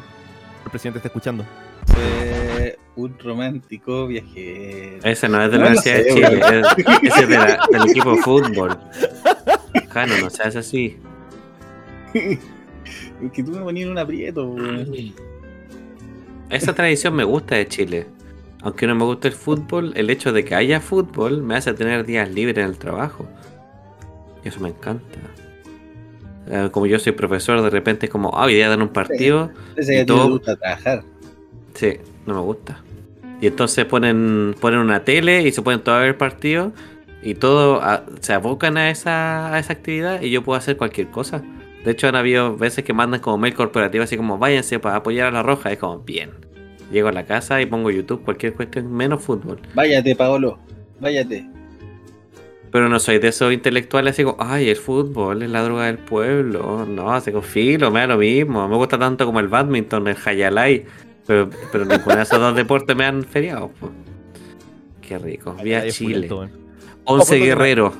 El presidente está escuchando. fue un romántico viajero. Ese no es de la No Universidad de Chile, es- ese es de la- del equipo de fútbol. Jano, no seas así. Es que tú me ponías en un aprieto. Esa tradición me gusta de Chile. Aunque no me gusta el fútbol, el hecho de que haya fútbol me hace tener días libres en el trabajo. Y eso me encanta. Eh, Como yo soy profesor, de repente es como, ah, hoy día dan un partido. Ese Y todo- gusta trabajar. Sí, no me gusta. Y entonces ponen, ponen una tele y se ponen todos ver el partido. Y todo a- se abocan a esa, a esa actividad y yo puedo hacer cualquier cosa. De hecho, han habido veces que mandan como mail corporativo así como váyanse para apoyar a la roja. Es como, bien. Llego a la casa y pongo YouTube, cualquier cuestión, menos fútbol. Váyate, Paolo. Váyate. Pero no soy de esos intelectuales así como, ay, el fútbol es la droga del pueblo. No, así como filo, me da lo mismo. Me gusta tanto como el badminton, el hayalay. Pero, pero ninguno de esos dos deportes me han feriado. po. Qué rico. Vi a Chile. 11 Ojo, guerreros.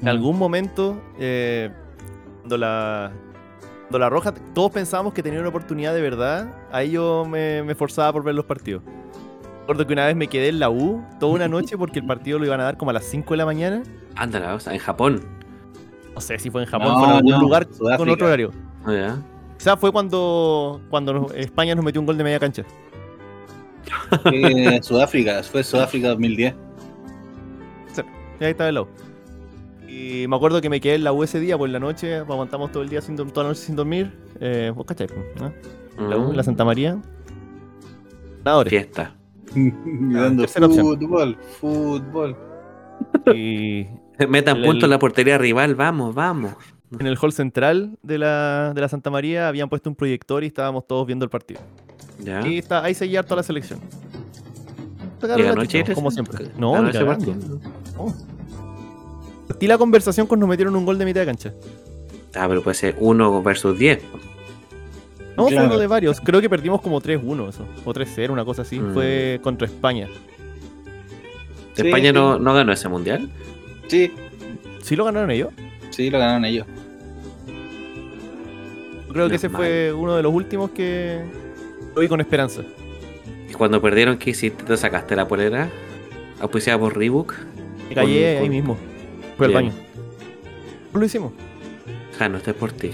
En algún momento, eh, cuando la. Cuando la Roja, todos pensábamos que tenía una oportunidad de verdad. Ahí yo me, me esforzaba por ver los partidos. Recuerdo que una vez me quedé en la U toda una noche porque el partido lo iban a dar como a las 5 de la mañana. Ándala, o sea, en Japón. No sé si fue en Japón, No, fue en algún no, lugar con otro horario. Ah, ya. Quizás fue cuando, cuando nos- España nos metió un gol de media cancha. Fue Sudáfrica, fue Sudáfrica 2010. Y ahí estaba el lado. Y me acuerdo que me quedé en la U ese día por la noche, aguantamos todo el día sin, toda la noche sin dormir. Eh, ¿Vos cachai? ¿no? La U, Mm, la Santa María. Ganadores. Fiesta. Mirando opción. fútbol, fútbol. Y Metan El- puntos en la portería rival, vamos, vamos. en el hall central de la, de la Santa María habían puesto un proyector y estábamos todos viendo el partido. Ya. Y está, ahí seguía toda la selección. ¿Y ganó Chile? como siempre. No. No. Partí la conversación cuando nos metieron un gol de mitad de cancha. Ah, pero puede ser 1 versus 10. No, fue Claro. uno de varios. Creo que perdimos como 3-1 eso. O 3-0, una cosa así. Mm. Fue contra España. Sí, ¿España sí. No, no ganó ese mundial? Sí, ¿Sí lo ganaron ellos? sí, lo ganaron ellos. Creo que No, ese mal. fue uno de los últimos que lo vi con esperanza. Y cuando perdieron, ¿qué hiciste? ¿Te sacaste la polera? ¿Auspiciada por Reebok? Me callé Con- ahí con- Fue al baño. Lo hicimos. Jano, esto es por ti.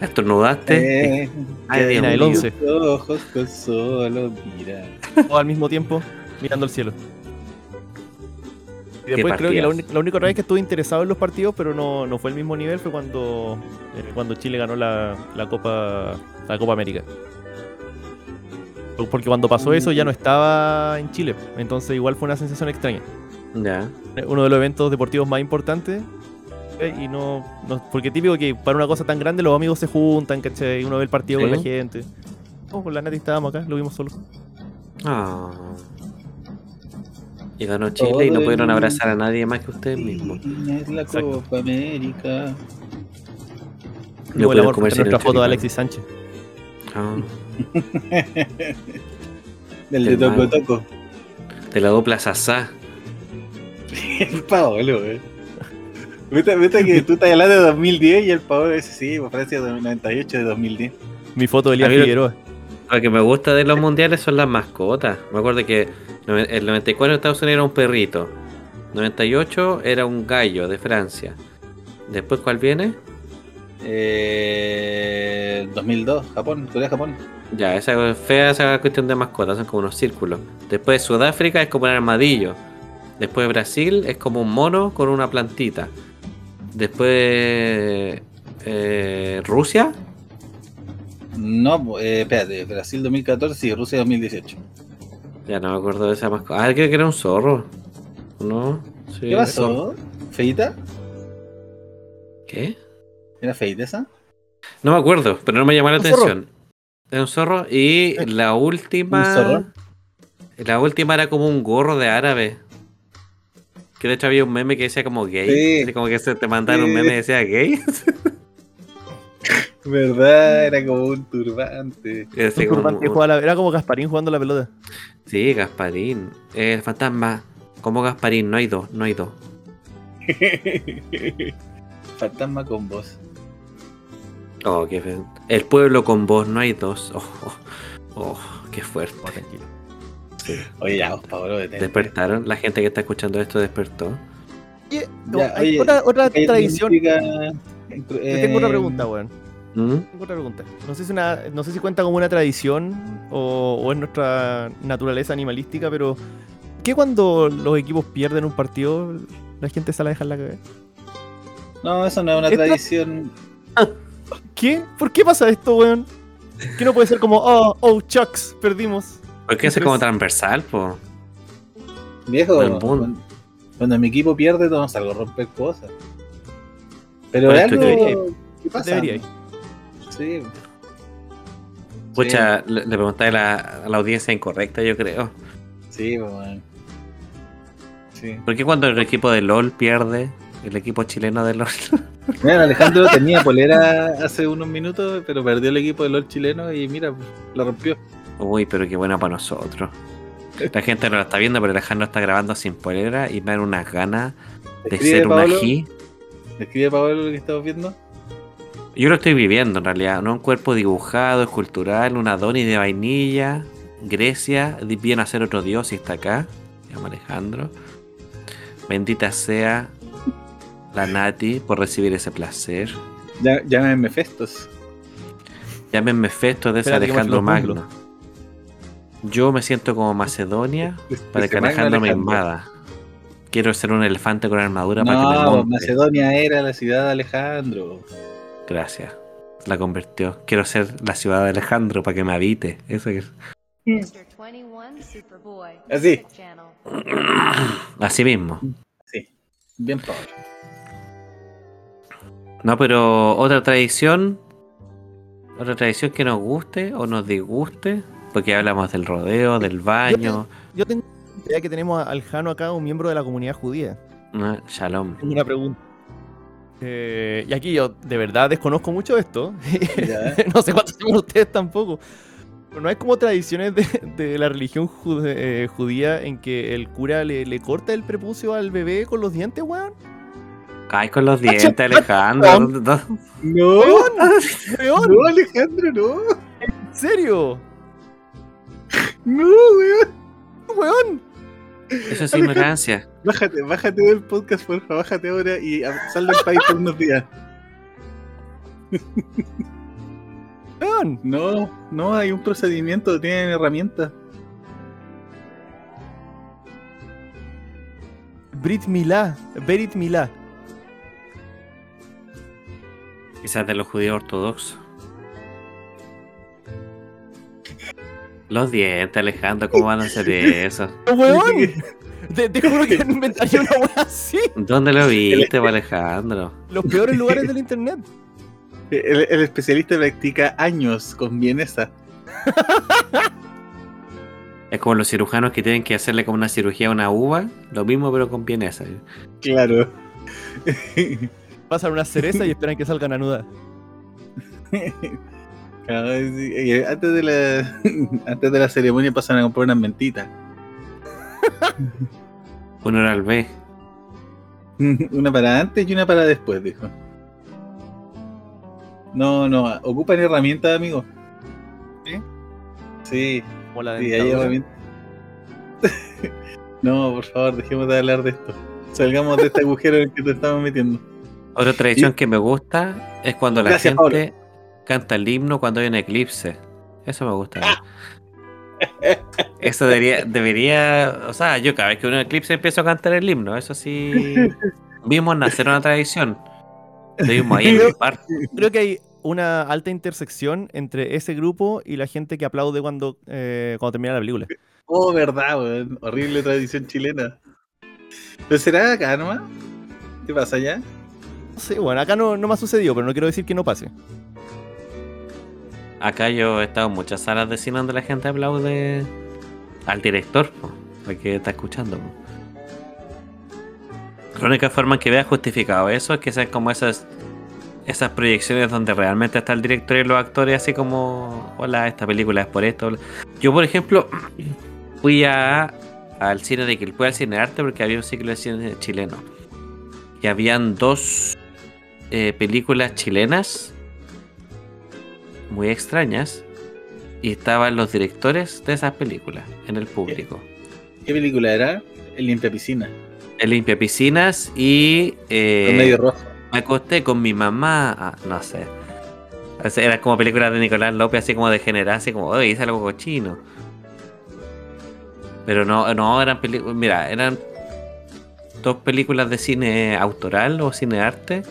¿Estornudaste? Eh, Ay, Dios Era el mío. 11. tus ojos con solo mirar. Todos al mismo tiempo, mirando al cielo. Y después creo que la, la única vez que estuve interesado en los partidos, pero no, no fue el mismo nivel, fue cuando, eh, cuando Chile ganó la, la Copa la Copa América. Porque cuando pasó eso ya no estaba en Chile, entonces igual fue una sensación extraña. Ya. Uno de los eventos deportivos más importantes. eh, Y no, no- Porque típico que para una cosa tan grande los amigos se juntan, ¿cachai? Uno ve el partido con la gente. No, con la Nati estábamos acá, lo vimos solo. Ah. Y ganó Chile y no pudieron abrazar a nadie más que ustedes mismos. Es la Exacto. Copa América. No Hubo el pudieron amor por comerse nuestra foto de. Alexis Sánchez. Ah. Del de Toco. Toco. De la dupla Sasá. El Paolo, eh. Viste, viste que tú estás hablando de 2010 y el Paolo dice sí, pues Francia de 98 de 2010. Mi foto de Elías Figueroa. Lo que me gusta de los mundiales son las mascotas. Me acuerdo que el 94 en Estados Unidos era un perrito. 98 era un gallo de Francia. Después, ¿cuál viene? Eh, 2002, Japón, Corea-Japón. Ya, esa es fea esa cuestión de mascotas, son como unos círculos. Después Sudáfrica es como un armadillo. Después Brasil es como un mono con una plantita. Después eh, Rusia. No, eh, espérate, Brasil 2014 y Rusia 2018. Ya no me acuerdo de esa mascota. Ah, creo que era un zorro. ¿No? Sí, ¿Qué pasó? ¿Feita? ¿Qué? ¿Era feita esa? No me acuerdo, pero no me llamó la atención. Es un zorro. Y la última. ¿Un zorro? La última era como un gorro de árabe. Que de hecho había un meme que decía como gay. Sí. Como que se te mandaron un meme que decía gay. ¿Verdad? Era como un turbante. Y así Un como- turbante jugaba la- era como Gasparín jugando la pelota. Sí, Gasparín. El fantasma. Como Gasparín, no hay dos, no hay dos. Fantasma con voz. Oh, qué fe- El pueblo con vos, no hay dos. Oh, oh, oh, qué fuerte. Oh, tranquilo. Oye, ya, Pablo, detente. ¿Despertaron? La gente que está escuchando esto despertó. Oye, Ya, hay oye, otra, otra ¿Qué tradición. significa, Te tengo una pregunta, weón. ¿Mm? Tengo otra pregunta. No sé si, una, no sé si cuenta como una tradición o, o es nuestra naturaleza animalística, pero ¿qué cuando los equipos pierden un partido la gente se la deja en la cabeza? No, eso no es una Esta- tradición. ¿Qué? ¿Por qué pasa esto, weón? ¿Qué no puede ser como, oh, oh, Chucks, perdimos? Porque eso es como transversal, po. Viejo, cuando, cuando mi equipo pierde, no salgo a romper cosas. Pero Bueno, es algo que pasa. Debería. Sí. Pucha, le, le pregunté a la, a la audiencia incorrecta, yo creo. Sí, pues, weón. Sí. ¿Por qué cuando el equipo de LOL pierde, el equipo chileno de LOL? Mira, Alejandro tenía polera hace unos minutos, pero perdió el equipo de LOL chileno y mira, la rompió. Uy, pero qué buena para nosotros. La gente no lo está viendo, pero Alejandro está grabando sin polera y me dan unas ganas de Escribe, ser un ají. Escribe Pablo lo que estamos viendo. Yo lo estoy viviendo en realidad, ¿no? Un cuerpo dibujado, escultural, una Doni de vainilla, Grecia, viene a ser otro dios y está acá, se llama Alejandro. Bendita sea la Nati por recibir ese placer. Ya, llámenme Festos. Llámenme Festo de ese Alejandro Magno. Yo me siento como Macedonia para que Alejandro me invada. Quiero ser un elefante con armadura para que me No. Macedonia era la ciudad de Alejandro. Gracias. La convirtió. Quiero ser la ciudad de Alejandro para que me habite. Eso es. Mr. 21 Superboy. Así. Así mismo. Bien, Pablo. No, pero otra tradición. Otra tradición que nos guste o nos disguste. Porque hablamos del rodeo, del baño. Yo tengo la idea que tenemos al Jano acá, un miembro de la comunidad judía. Ah, Shalom. Tengo una pregunta. Eh, y aquí yo de verdad desconozco mucho esto. Ya. no sé cuántos tienen ustedes tampoco. Pero no hay como tradiciones de, de la religión eh, judía en que el cura le, le corta el prepucio al bebé con los dientes, weón. Ay, con los dientes, Alejandro. ¿Dónde- dónde- No, weón, no, Alejandro, no. ¿en serio? No, weón. Weón. Eso es ignorancia. Bájate, bájate del podcast, por favor, bájate ahora y sal del país por unos días. Weón. No, no, hay un procedimiento, tienen herramientas. Brit Milá. Berit Milá. Quizás de los judíos ortodoxos. Los dientes, Alejandro, ¿cómo van a hacer eso? Weón. Te, te juro que inventaría una weá así. ¿Dónde lo viste, Alejandro? Los peores lugares del internet. El, el especialista practica años con vienesa. Es como los cirujanos que tienen que hacerle como una cirugía a una uva, lo mismo pero con vienesa. Claro. Pasan una cereza y esperan que salgan a nuda. Antes, de la, antes de la ceremonia pasan a comprar unas mentitas. Uno era el B. Una para antes y una para después, dijo. No, no, ocupan herramientas, amigo. ¿Sí? Sí, Como la sí, hay herramientas. no, por favor, dejemos de hablar de esto. Salgamos de este agujero en el que te estamos metiendo. Otra tradición que me gusta es cuando la gente canta el himno cuando hay un eclipse. Eso me gusta. Eso debería, debería, o sea, yo cada vez que hay un eclipse empiezo a cantar el himno. Eso sí, vimos nacer una tradición. Estuvimos ahí en el parque. Creo que hay una alta intersección entre ese grupo y la gente que aplaude cuando, eh, cuando termina la película. Oh, verdad, weón. Horrible tradición chilena. ¿Pero será acá nomás? ¿Qué pasa allá? No sé, bueno, acá no, no me ha sucedido, pero no quiero decir que no pase. Acá yo he estado en muchas salas de cine donde la gente aplaude al director, al que está escuchando. La única forma en que vea justificado eso es que sean como esas esas proyecciones donde realmente está el director y los actores así como, hola, esta película es por esto. Yo, por ejemplo, fui a, al cine de Quilpue, al cine arte, porque había un ciclo de cine chileno. Y habían dos eh, películas chilenas muy extrañas. Y estaban los directores de esas películas en el público. ¿Qué película era? El limpia piscina. El limpia piscinas y... eh, Con medio rojo. Me acosté con mi mamá, ah, no sé. Era como película de Nicolás López, así como de general, así como, oye, hice algo cochino. Pero no, no eran películas, mira, eran dos películas de cine autoral o cine arte.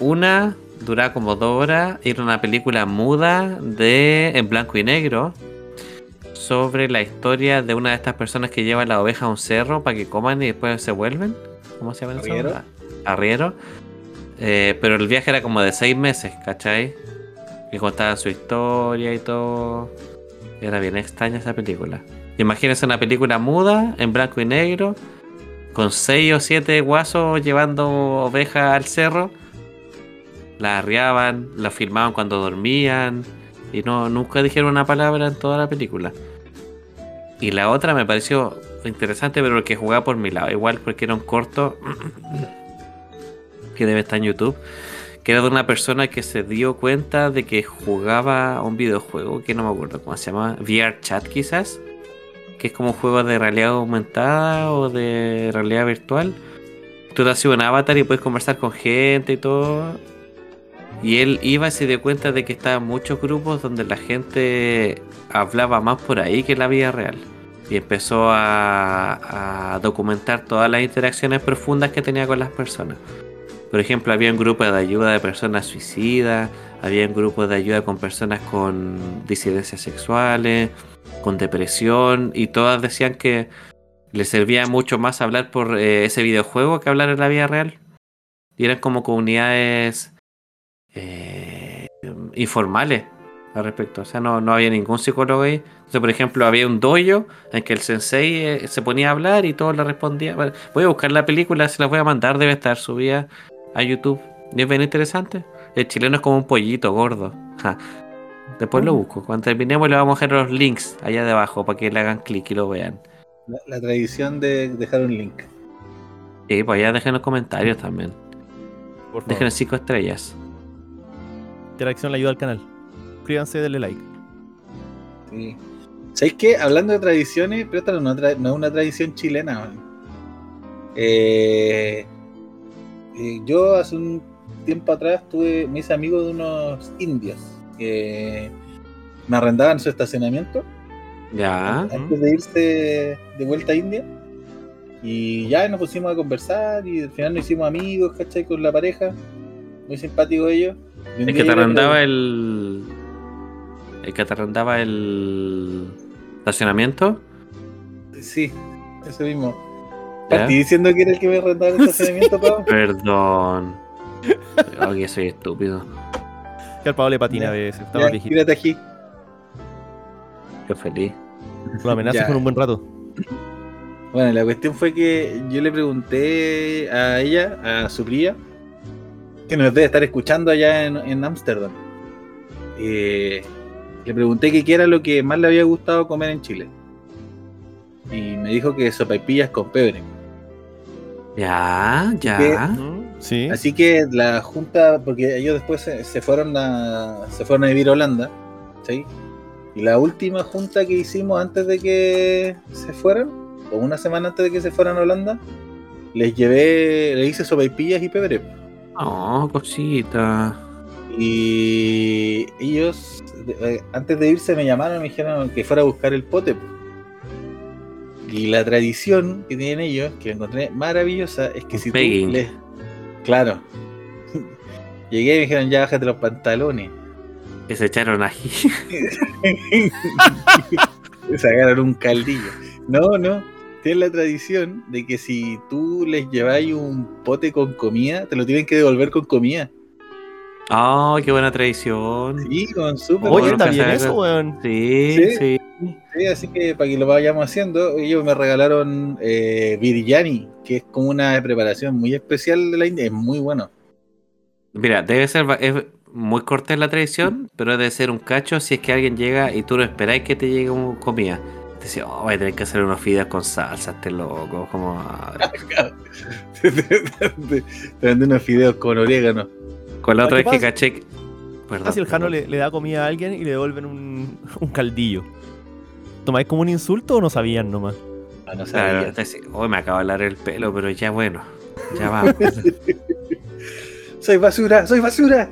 Una duraba como dos horas, y era una película muda de en blanco y negro sobre la historia de una de estas personas que lleva la oveja a un cerro para que coman y después se vuelven. ¿Cómo se llama eso? ¿Arriero? Arriero. Eh, pero el viaje era como de seis meses, ¿cachai? Y contaba su historia y todo. Era bien extraña esa película. Imagínense una película muda, en blanco y negro, con seis o siete guasos llevando ovejas al cerro. La arriaban, la filmaban cuando dormían. Y no, nunca dijeron una palabra en toda la película. Y la otra me pareció interesante, pero que jugaba por mi lado. Igual porque era un corto que debe estar en YouTube. Que era de una persona que se dio cuenta de que jugaba un videojuego que no me acuerdo cómo se llama. VR Chat quizás. Que es como un juego de realidad aumentada o de realidad virtual. Tú te haces un avatar y puedes conversar con gente y todo. Y él iba y se dio cuenta de que estaban muchos grupos donde la gente hablaba más por ahí que en la vida real. Y empezó a, documentar todas las interacciones profundas que tenía con las personas. Por ejemplo, había un grupo de ayuda de personas suicidas, había un grupo de ayuda con personas con disidencias sexuales, con depresión, y todas decían que les servía mucho más hablar por eh, ese videojuego que hablar en la vida real. Y eran como comunidades eh, informales al respecto. O sea, no, no había ningún psicólogo ahí. Entonces, por ejemplo, había un dojo en que el sensei eh, se ponía a hablar y todos le respondían. Bueno, Voy a buscar la película, se la voy a mandar, debe estar subida a YouTube. Y es bien interesante. El chileno es como un pollito gordo. Ja. Después lo busco. Cuando terminemos le vamos a dejar los links allá debajo para que le hagan clic y lo vean. La, la tradición de dejar un link. Y pues allá dejen los comentarios también. Por favor. Dejen cinco estrellas. Interacción le ayuda al canal. Suscríbanse, denle like. Sí. ¿Sabéis qué? Hablando de tradiciones, pero esta no, es una tra- no es una tradición chilena. Eh, eh, yo hace un tiempo atrás tuve, me hice amigo de unos indios que me arrendaban su estacionamiento Ya. antes de irse de vuelta a India. Y ya nos pusimos a conversar y al final nos hicimos amigos, ¿cachai? Con la pareja. Muy simpáticos ellos. Día que te arrendaba el. El que te arrendaba el. estacionamiento. Sí, eso mismo. Partí diciendo que era el que me arrendaba el estacionamiento, Pau. Perdón. Oh, que soy estúpido. Que al Pablo le patina a veces. Estaba viejito. tírate aquí. Qué feliz. Lo amenazas Ya. con un buen rato. Bueno, la cuestión fue que yo le pregunté a ella, a su cría, que nos debe estar escuchando allá en en Ámsterdam. Eh, le pregunté que qué era lo que más le había gustado comer en Chile. Y me dijo que sopaipillas con pebre. Ya, ya. Sí. Así que la junta, porque ellos después se, se fueron a se fueron a vivir a Holanda, ¿sí? Y la última junta que hicimos antes de que se fueran, o una semana antes de que se fueran a Holanda, les llevé, le hice sopaipillas y pebre. Oh, cosita. Y ellos, eh, antes de irse, me llamaron y me dijeron que fuera a buscar el pote. po. Y la tradición que tienen ellos, que encontré maravillosa, es que si tú pegging. les. Claro. Llegué y me dijeron, ya bájate los pantalones. Que se echaron ají. Sacaron un caldillo. No, no. Tienen la tradición de que si tú les lleváis un pote con comida, te lo tienen que devolver con comida. Oh, qué buena tradición. Sí, con súper Oye, bueno, está bien eso, weón. Sí, Sí. sí. Sí, así que para que lo vayamos haciendo, ellos me regalaron eh, biryani, que es como una preparación muy especial de la India, es muy bueno. Mira, debe ser es muy cortés la tradición, pero debe ser un cacho si es que alguien llega y tú no esperáis que te llegue un- comida. Te decía, oh, voy a tener que hacer unos fideos con salsa, este loco. Como, te, te venden unos fideos con orégano. Con la otra ¿qué vez que caché. que- Perdón, Casi el Jano le, le da comida a alguien y le devuelven un, un caldillo. ¿Tomáis como un insulto o no sabían nomás? Ah, no Claro, sabía. te decía, oh, me acaba de hablar el pelo, pero ya bueno. Ya va. Soy basura, soy basura.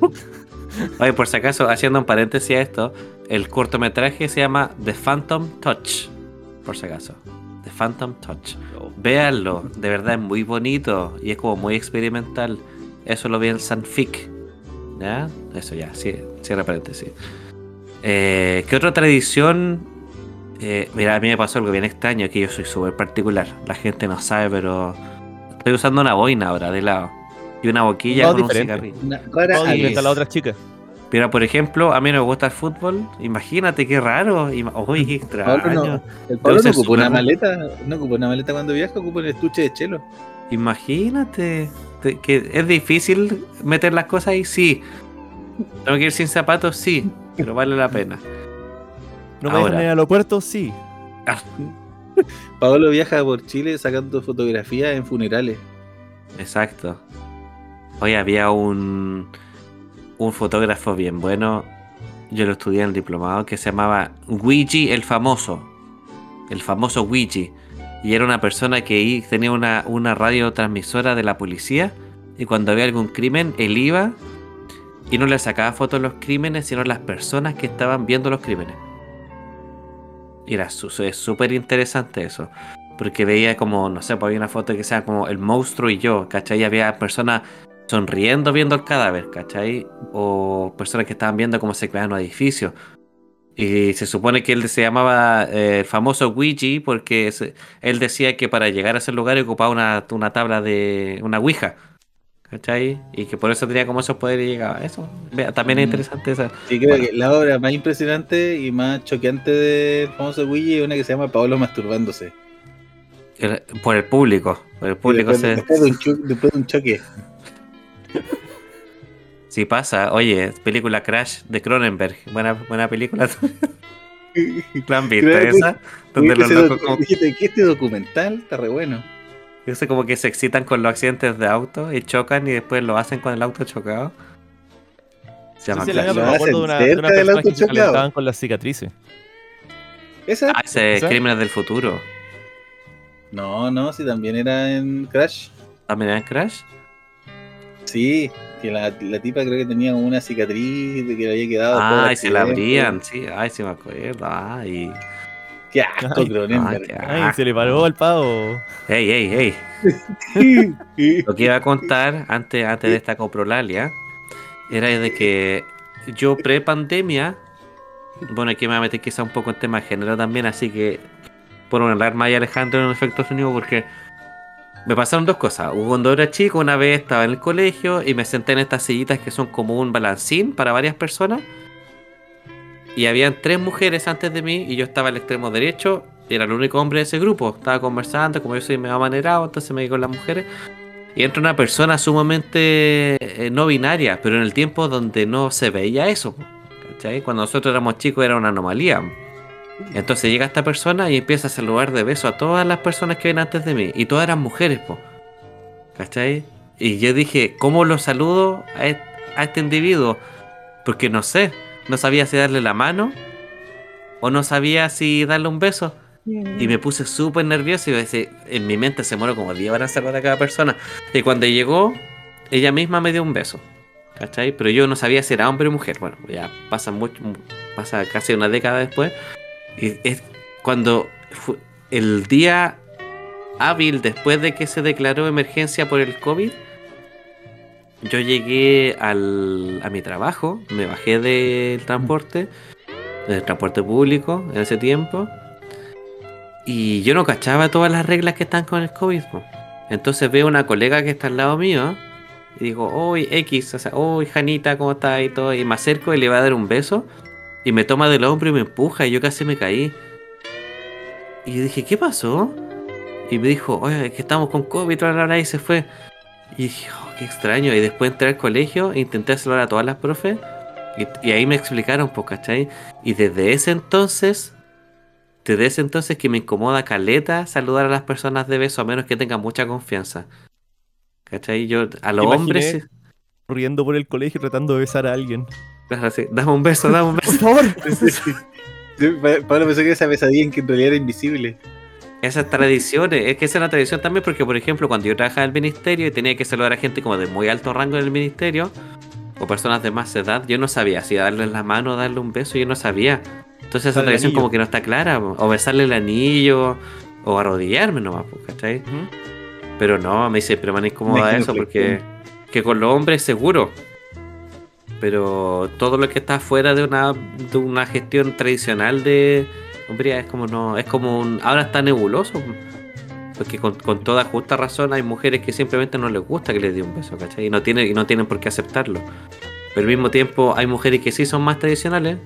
Oye, por si acaso, haciendo un paréntesis a esto, el cortometraje se llama The Phantom Touch. Por si acaso. The Phantom Touch. Véanlo, de verdad es muy bonito y es como muy experimental. Eso lo vi en Sanfic. ¿Ya? Eso ya, cierra paréntesis. Eh, ¿Qué otra tradición? Eh, mira, a mí me pasó algo bien extraño, que yo soy súper particular. La gente no sabe, pero estoy usando una boina ahora de lado. Y una boquilla No, con un diferente. cigarrillo. Una rara Todo sí. diferente a avis. las otras chicas. Pero por ejemplo, a mí no me gusta el fútbol. Imagínate qué raro. Uy, qué extraño. Pablo no, el Pablo no ocupa una maleta, no ocupa una maleta cuando viaja, ocupa un estuche de chelo. Imagínate. te- que es difícil meter las cosas ahí, sí. Tengo que ir sin zapatos, sí. Pero vale la pena. ¿No me Ahora. dejan en el aeropuerto? Sí. Pablo viaja por Chile sacando fotografías en funerales. Exacto. Hoy había un, un fotógrafo bien bueno. Yo lo estudié en el diplomado que se llamaba Ouija el famoso. El famoso Ouija. Y era una persona que tenía una, una radiotransmisora de la policía. Y cuando había algún crimen, él iba y no le sacaba fotos de los crímenes, sino las personas que estaban viendo los crímenes. Y era súper interesante eso. Porque veía como, no sé, pues había una foto que sea como el monstruo y yo, ¿cachai? Y había personas sonriendo viendo el cadáver, ¿cachai? O personas que estaban viendo cómo se creaban los edificios. Y se supone que él se llamaba eh, el famoso Ouija porque se- él decía que para llegar a ese lugar ocupaba una, una tabla de una Ouija. ¿Cachai? Y que por eso tenía como esos poderes y llegaba. Eso. Vea, También es Mm. interesante esa. Sí, creo Bueno. que la obra más impresionante y más choqueante del famoso Willy es una que se llama Pablo masturbándose. el- Por el público. Por el público después, se, después de un después de un choque. Sí pasa, oye, película Crash de Cronenberg, buena, buena película. ¿La han visto Creo que- esa? Donde los locos como, dijiste que este documental está re bueno. ese como que se excitan con los accidentes de auto y chocan y después lo hacen con el auto chocado. Se llama Sí, sí, la Crash. misma, Lo me acuerdo de una, de una persona que se calentaban con las cicatrices. ¿Esa? Ah, ese ¿Esa? Crímenes del Futuro. No, no, sí, también era en Crash. ¿También era en Crash? Sí, que la, la tipa creo que tenía una cicatriz de que le había quedado. Ay, se la abrían, sí, ay, sí me acuerdo. Ay, Qué asco, Ay, Cronenberg. ay, qué Ay, asco. se le paró al pavo. Ey, ey, ey. Lo que iba a contar antes, antes de esta coprolalia era de que yo pre-pandemia, bueno, aquí me voy a meter quizá un poco en tema de género también, así que por un hablar más y Alejandro en efecto sonido porque me pasaron dos cosas. Cuando era chico, una vez estaba en el colegio y me senté en estas sillitas que son como un balancín para varias personas. Y habían tres mujeres antes de mí y yo estaba al extremo derecho. Era el único hombre de ese grupo. Estaba conversando, como yo soy medio amanerado, entonces me di con las mujeres. Y entra una persona sumamente eh, no binaria, pero en el tiempo donde no se veía eso. Cuando nosotros éramos chicos era una anomalía. Entonces llega esta persona y empieza a saludar de beso a todas las personas que ven antes de mí. Y todas eran mujeres, po. ¿Cachai? Y yo dije, ¿cómo lo saludo a a este individuo? Porque no sé, no sabía si darle la mano o no sabía si darle un beso. Y me puse súper nervioso y en mi mente se muero como 10 horas saludar a cada persona. Y cuando llegó, ella misma me dio un beso. ¿Cachai? Pero yo no sabía si era hombre o mujer. Bueno, ya pasa mucho, pasa casi una década después. Es cuando el día hábil después de que se declaró emergencia por el COVID, yo llegué al, a mi trabajo, me bajé del transporte, del transporte público en ese tiempo, y yo no cachaba todas las reglas que están con el COVID. Entonces veo una colega que está al lado mío Y digo, uy, X, o sea, uy, Janita, ¿cómo estás? Y todo. Y me acerco y le va a dar un beso. Y me toma del hombro y me empuja y yo casi me caí. Y yo dije, ¿qué pasó? Y me dijo, oye, es que estamos con COVID, bla, bla, bla", y se fue. Y dije, oh, qué extraño. Y después entré al colegio e intenté saludar a todas las profes. Y, y ahí me explicaron, pues, ¿cachai? Y desde ese entonces, desde ese entonces que me incomoda caleta saludar a las personas de beso, a menos que tengan mucha confianza. ¿Cachai? Yo, a los hombres, Corriendo por el colegio tratando de besar a alguien. Claro, sí, dame un beso, dame un Por beso. favor. Yo- Pa- Pablo pensó que esa pesadilla en que en realidad era invisible. Esas tradiciones, es que esa es una tradición también porque, por ejemplo, cuando yo trabajaba en el ministerio y tenía que saludar a gente como de muy alto rango en el ministerio, o personas de más edad, yo no sabía si darle la mano o darle un beso, yo no sabía. Entonces esa tradición como que no está clara, o besarle el anillo, o arrodillarme nomás, ¿cachai? Ujú. Pero no, me dice, pero me incomoda Imagino eso que- porque que con los hombres seguro. Pero todo lo que está fuera de una, de una gestión tradicional de hombría es como no, es como un. Ahora está nebuloso. Porque con, con toda justa razón hay mujeres que simplemente no les gusta que les dé un beso, ¿cachai? Y no tienen, y no tienen por qué aceptarlo. Pero al mismo tiempo hay mujeres que sí son más tradicionales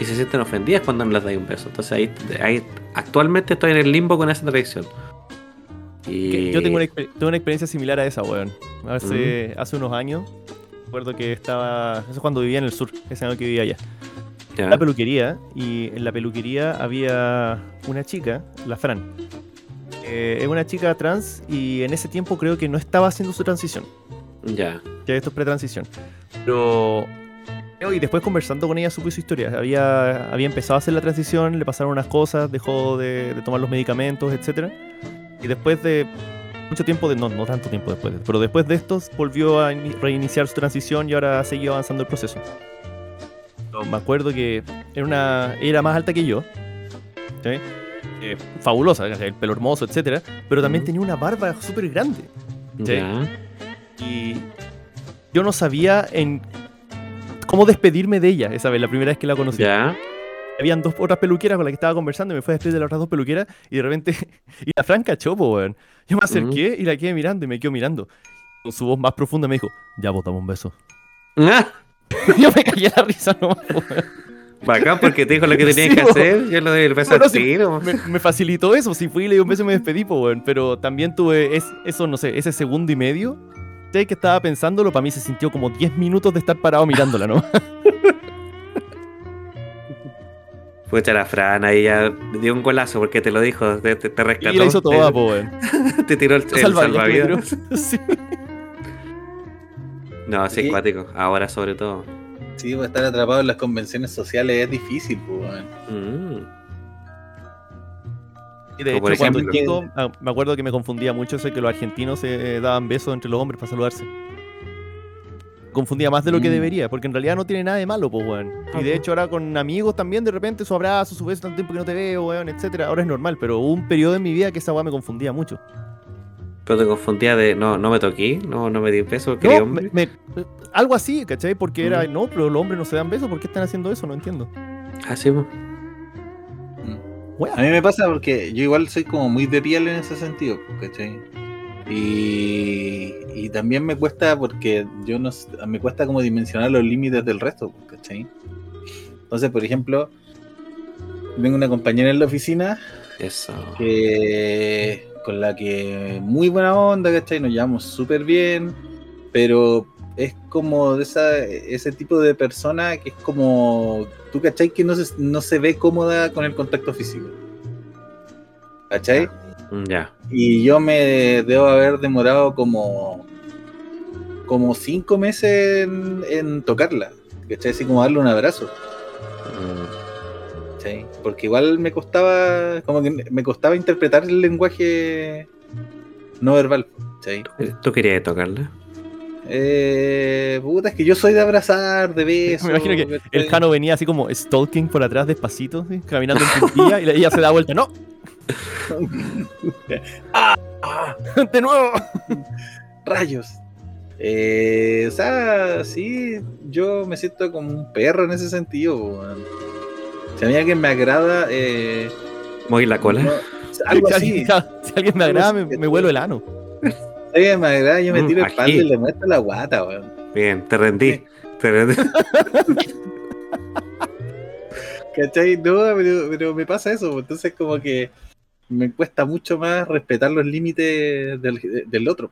y se sienten ofendidas cuando no les dais un beso. Entonces ahí, ahí actualmente estoy en el limbo con esa tradición. Y... Yo tengo una, tengo una experiencia similar a esa, weón. Hace, hace unos años, recuerdo que estaba. Eso es cuando vivía en el sur, ese año que vivía allá. Ya. La peluquería, y en la peluquería había una chica, la Fran. Eh, es una chica trans y en ese tiempo creo que no estaba haciendo su transición. Ya. Ya esto es pretransición. Pero. Y después conversando con ella supe su historia. Había, había empezado a hacer la transición, le pasaron unas cosas, dejó de, de tomar los medicamentos, etc. Y después de mucho tiempo, de, no, no tanto tiempo después, pero después de estos volvió a ini- reiniciar su transición y ahora ha seguido avanzando el proceso. Me acuerdo que era, una, era más alta que yo. ¿sí? Eh, fabulosa, el pelo hermoso, etc. Pero también tenía una barba súper grande. Sí. Y yo no sabía en cómo despedirme de ella esa vez, la primera vez que la conocí. Habían dos otras peluqueras con las que estaba conversando y me fue a despedir de las otras dos peluqueras y de repente, y la Fran cachó, po, weón. Yo me acerqué y la quedé mirando y me quedó mirando. Con su voz más profunda me dijo, ya botamos un beso. Ah, yo me caí a la risa nomás. Bacán porque te dijo lo que tenías Sí, que po. hacer. Yo le doy el beso Bueno, al sí, tiro. Me, me facilitó eso, si fui y le di un beso y me despedí, po, weón. Pero también tuve es- eso, no sé, ese segundo y medio. ¿sabes? Que estaba pensándolo, para mí se sintió como 10 minutos de estar parado mirándola, ¿no? Pucha, la Fran ahí ya dio un golazo porque te lo dijo. Te, te, te Y rescató. la hizo toda, te, te tiró el, el Salvavidas. Sí. No, sí, Sí. acuático. Ahora sobre todo. Sí, pues estar atrapado en las convenciones sociales es difícil, pues. Mm. Y de Como hecho, cuando chico, ah, me acuerdo que me confundía mucho eso de que los argentinos se daban besos entre los hombres para saludarse. Confundía más de lo que Mm. debería, porque en realidad no tiene nada de malo, pues, weón. Y de hecho, ahora con amigos también, de repente, su abrazo, su beso, tanto tiempo que no te veo, weón, etcétera. Ahora es normal, pero hubo un periodo en mi vida que esa weá me confundía mucho. Pero te confundía de no, no me toqué, no, no me di beso, quería No, hombre. me- me- algo así, ¿cachai? Porque era, Mm. no, pero los hombres no se dan besos, ¿por qué están haciendo eso? No entiendo. Así. Weá. A mí me pasa porque yo igual soy como muy de piel en ese sentido, pues, ¿cachai? Y, y también me cuesta porque yo no me cuesta como dimensionar los límites del resto, ¿cachai? Entonces, por ejemplo, tengo una compañera en la oficina Eso. que con la que muy buena onda, ¿cachai? Nos llevamos súper bien, pero es como de esa, ese tipo de persona que es como, tú, ¿cachai? Que no se, no se ve cómoda con el contacto físico. ¿Cachai? Mm, Ya. Y yo me debo haber demorado como, como cinco meses en, en tocarla, ¿cachai? Así como darle un abrazo. Mm. ¿cachai? Porque igual me costaba, como que me costaba interpretar el lenguaje no verbal, ¿cachai? ¿Tú querías tocarla? Eh, puta, es que yo soy de abrazar, de besos. Me imagino que el Jano venía así como stalking por atrás despacito, ¿sí? caminando en puntilla, y la- ella se da vuelta. ¡No! ¡De nuevo! Rayos. Eh, o sea, sí, yo me siento como un perro en ese sentido. weón. Si a mí alguien me agrada, eh, ¿Moví la cola? no- algo si, así. alguien, si alguien me agrada, me, me vuelo el ano. Oye, me agrada, yo me Mm, tiro el espalda y le muestro la guata, weón. Bien, te rendí. Te rendí. ¿Cachai? No, pero, pero me pasa eso, entonces como que me cuesta mucho más respetar los límites del, del otro.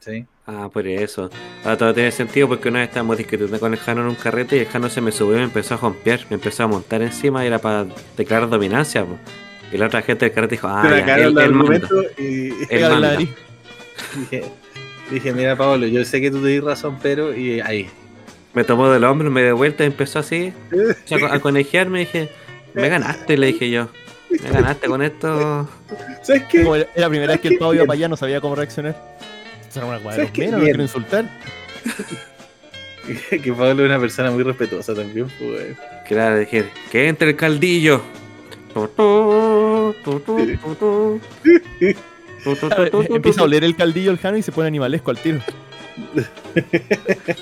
¿sí? Ah, por eso. Ahora todo tiene sentido porque una vez estábamos discutiendo con el Jano en un carrete y el Jano se me subió y me empezó a romper, me empezó a montar encima y era para declarar dominancia. po. Y la otra gente del carrete dijo, ah, me ya, él, manda. argumentos y Él manda. dije, dije, mira Pablo, yo sé que tú te razón, pero y ahí. Me tomó del hombro, me dio vuelta y empezó así a conejearme y dije, me ganaste, le dije yo. Me ganaste con esto. ¿Sabes qué? Como era la primera vez que el pavo iba para allá, no sabía cómo reaccionar. Eso era una menos, no Bien. quiero insultar. que Pablo es una persona muy respetuosa también, pues. Claro, dije, que entre el caldillo. Empieza a oler el caldillo el Jano y se pone animalesco al tiro.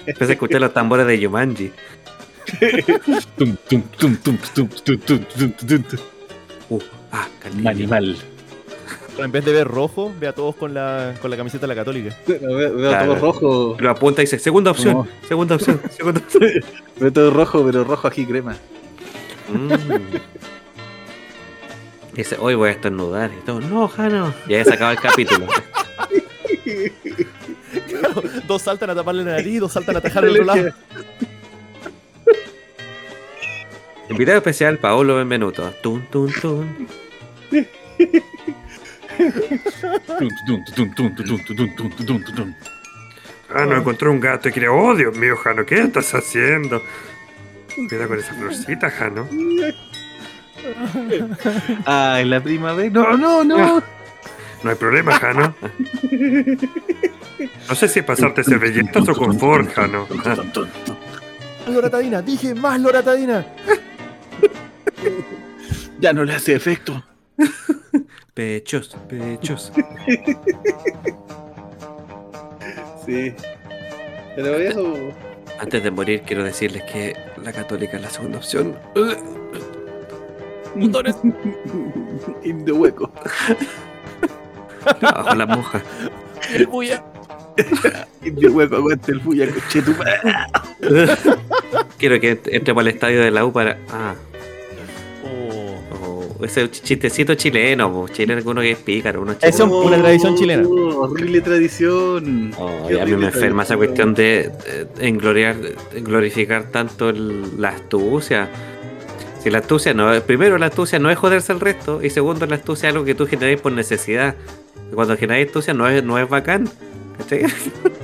Empecé a escuchar los tambores de Yumanji. Tum, tum, tum, tum, tum, tum, tum, tum, tum, tum. Uh, ah, Un animal. En vez de ver rojo, ve a todos con la, con la camiseta de la católica. Veo, veo Claro. todo rojo. Lo apunta y dice, segunda opción, segunda opción, segunda opción. Veo todo rojo, pero rojo aquí crema. Mm. Dice, hoy voy a estornudar. Y todo, no, Jano. Y ahí se acaba el capítulo. dos saltan a taparle la nariz, dos saltan a atajar el otro lado. Invitado especial, Paolo Benvenuto. Tun, tun, tun. Jano, encontré un gato y quería, oh Dios mío, Jano, ¿qué estás haciendo? Cuidado con esa florcita, Jano. Ay, la primavera. No, no, no. No hay problema, Jano. No sé si pasarte servilletas o confort, Jano. Más loratadina, dije más loratadina. Ya no le hace efecto. Pechos, pechos. Sí. Pero eso. Antes de morir, quiero decirles que la católica es la segunda opción. Montones. Indio hueco. Bajo la moja. El bulla. Indio hueco, aguante el fuya, coche tu. Quiero que entremos al estadio de la U para. Ah, Oh. oh, ese chistecito chileno, po. chileno uno que es pícaro. Uno es un- una tradición chilena. Oh, horrible tradición. Oh, Qué y a mí me horrible enferma esa cuestión de, de engloriar, de glorificar tanto el- la astucia. Si la astucia no primero la astucia no es joderse al resto y segundo la astucia es algo que tú generas por necesidad. Cuando generas astucia no es, no es bacán. ¿cachai?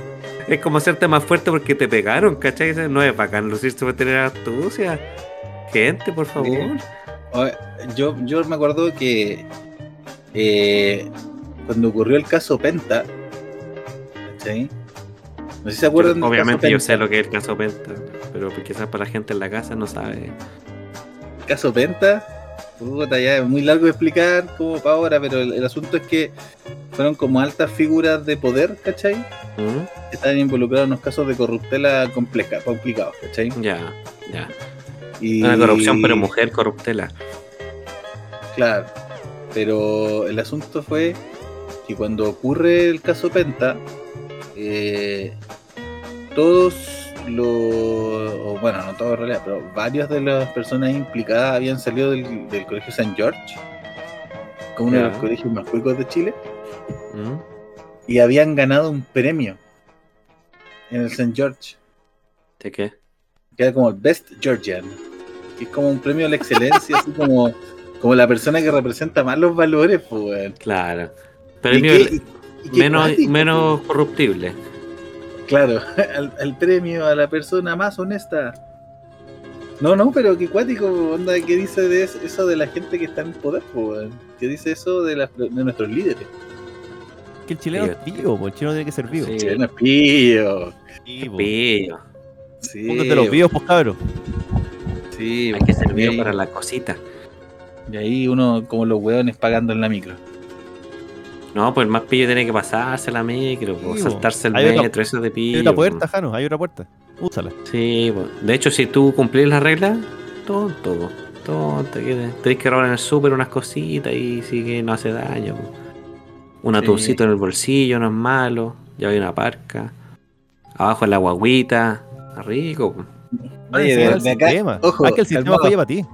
es como hacerte más fuerte porque te pegaron, ¿cachai? No es bacán lucirse por tener astucia. Gente, por favor. Yo, yo me acuerdo que eh, cuando ocurrió el caso Penta, ¿cachai? No sé si se acuerdan del Obviamente yo Penta. sé lo que es el caso Penta, pero quizás para la gente en la casa no sabe. El caso Penta, puta, ya es muy largo de explicar como para ahora, pero el, el asunto es que fueron como altas figuras de poder, ¿cachai? ¿Mm? Que estaban involucrados en unos casos de corruptela compleja, complicados, ¿cachai? Ya, ya. Y, Una corrupción, pero mujer corruptela. Claro, pero el asunto fue que cuando ocurre el caso Penta, eh, todos los, bueno, no todos en realidad, pero varias de las personas implicadas habían salido del, del colegio St. George, como uno de los colegios más cuicos de Chile, ¿Mm? y habían ganado un premio en el St. George, ¿De qué? que era como el Best Georgian, que es como un premio a la excelencia, así como, como la persona que representa más los valores, pues. Claro. ¿Y Premio qué- y- y qué menos, corruptible. Claro, al, al premio a la persona más honesta. No, no, pero qué cuático, onda, ¿qué dice de es- eso de la gente que está en poder, po, weón? ¿Qué dice eso de, las- de nuestros líderes? Que el chileno es vivo, po, el chileno tiene que ser vivo. Sí. Chileno es po. Pillo. Sí, Póngate los vivos, pues cabros. sí, Hay que ser vivo para la cosita. Y ahí uno, como los hueones, pagando en la micro. No, pues el más pillo tiene que pasarse la micro, Sí, po. saltarse el Hay otra- metro, eso de Hay pillo. otra po. puerta, Jano, hay otra puerta. Úsala. Sí, po. de hecho, si tú cumplís las reglas, tonto, tonto. que Tenés que robar en el súper unas cositas y sí que no hace daño. po. Un Sí. atuncito en el bolsillo no es malo. Ya hay una parca. Abajo la guaguita. Está rico. Oye, de- el de acá- sistema. ojo, Ah, es que el sistema falla para ti.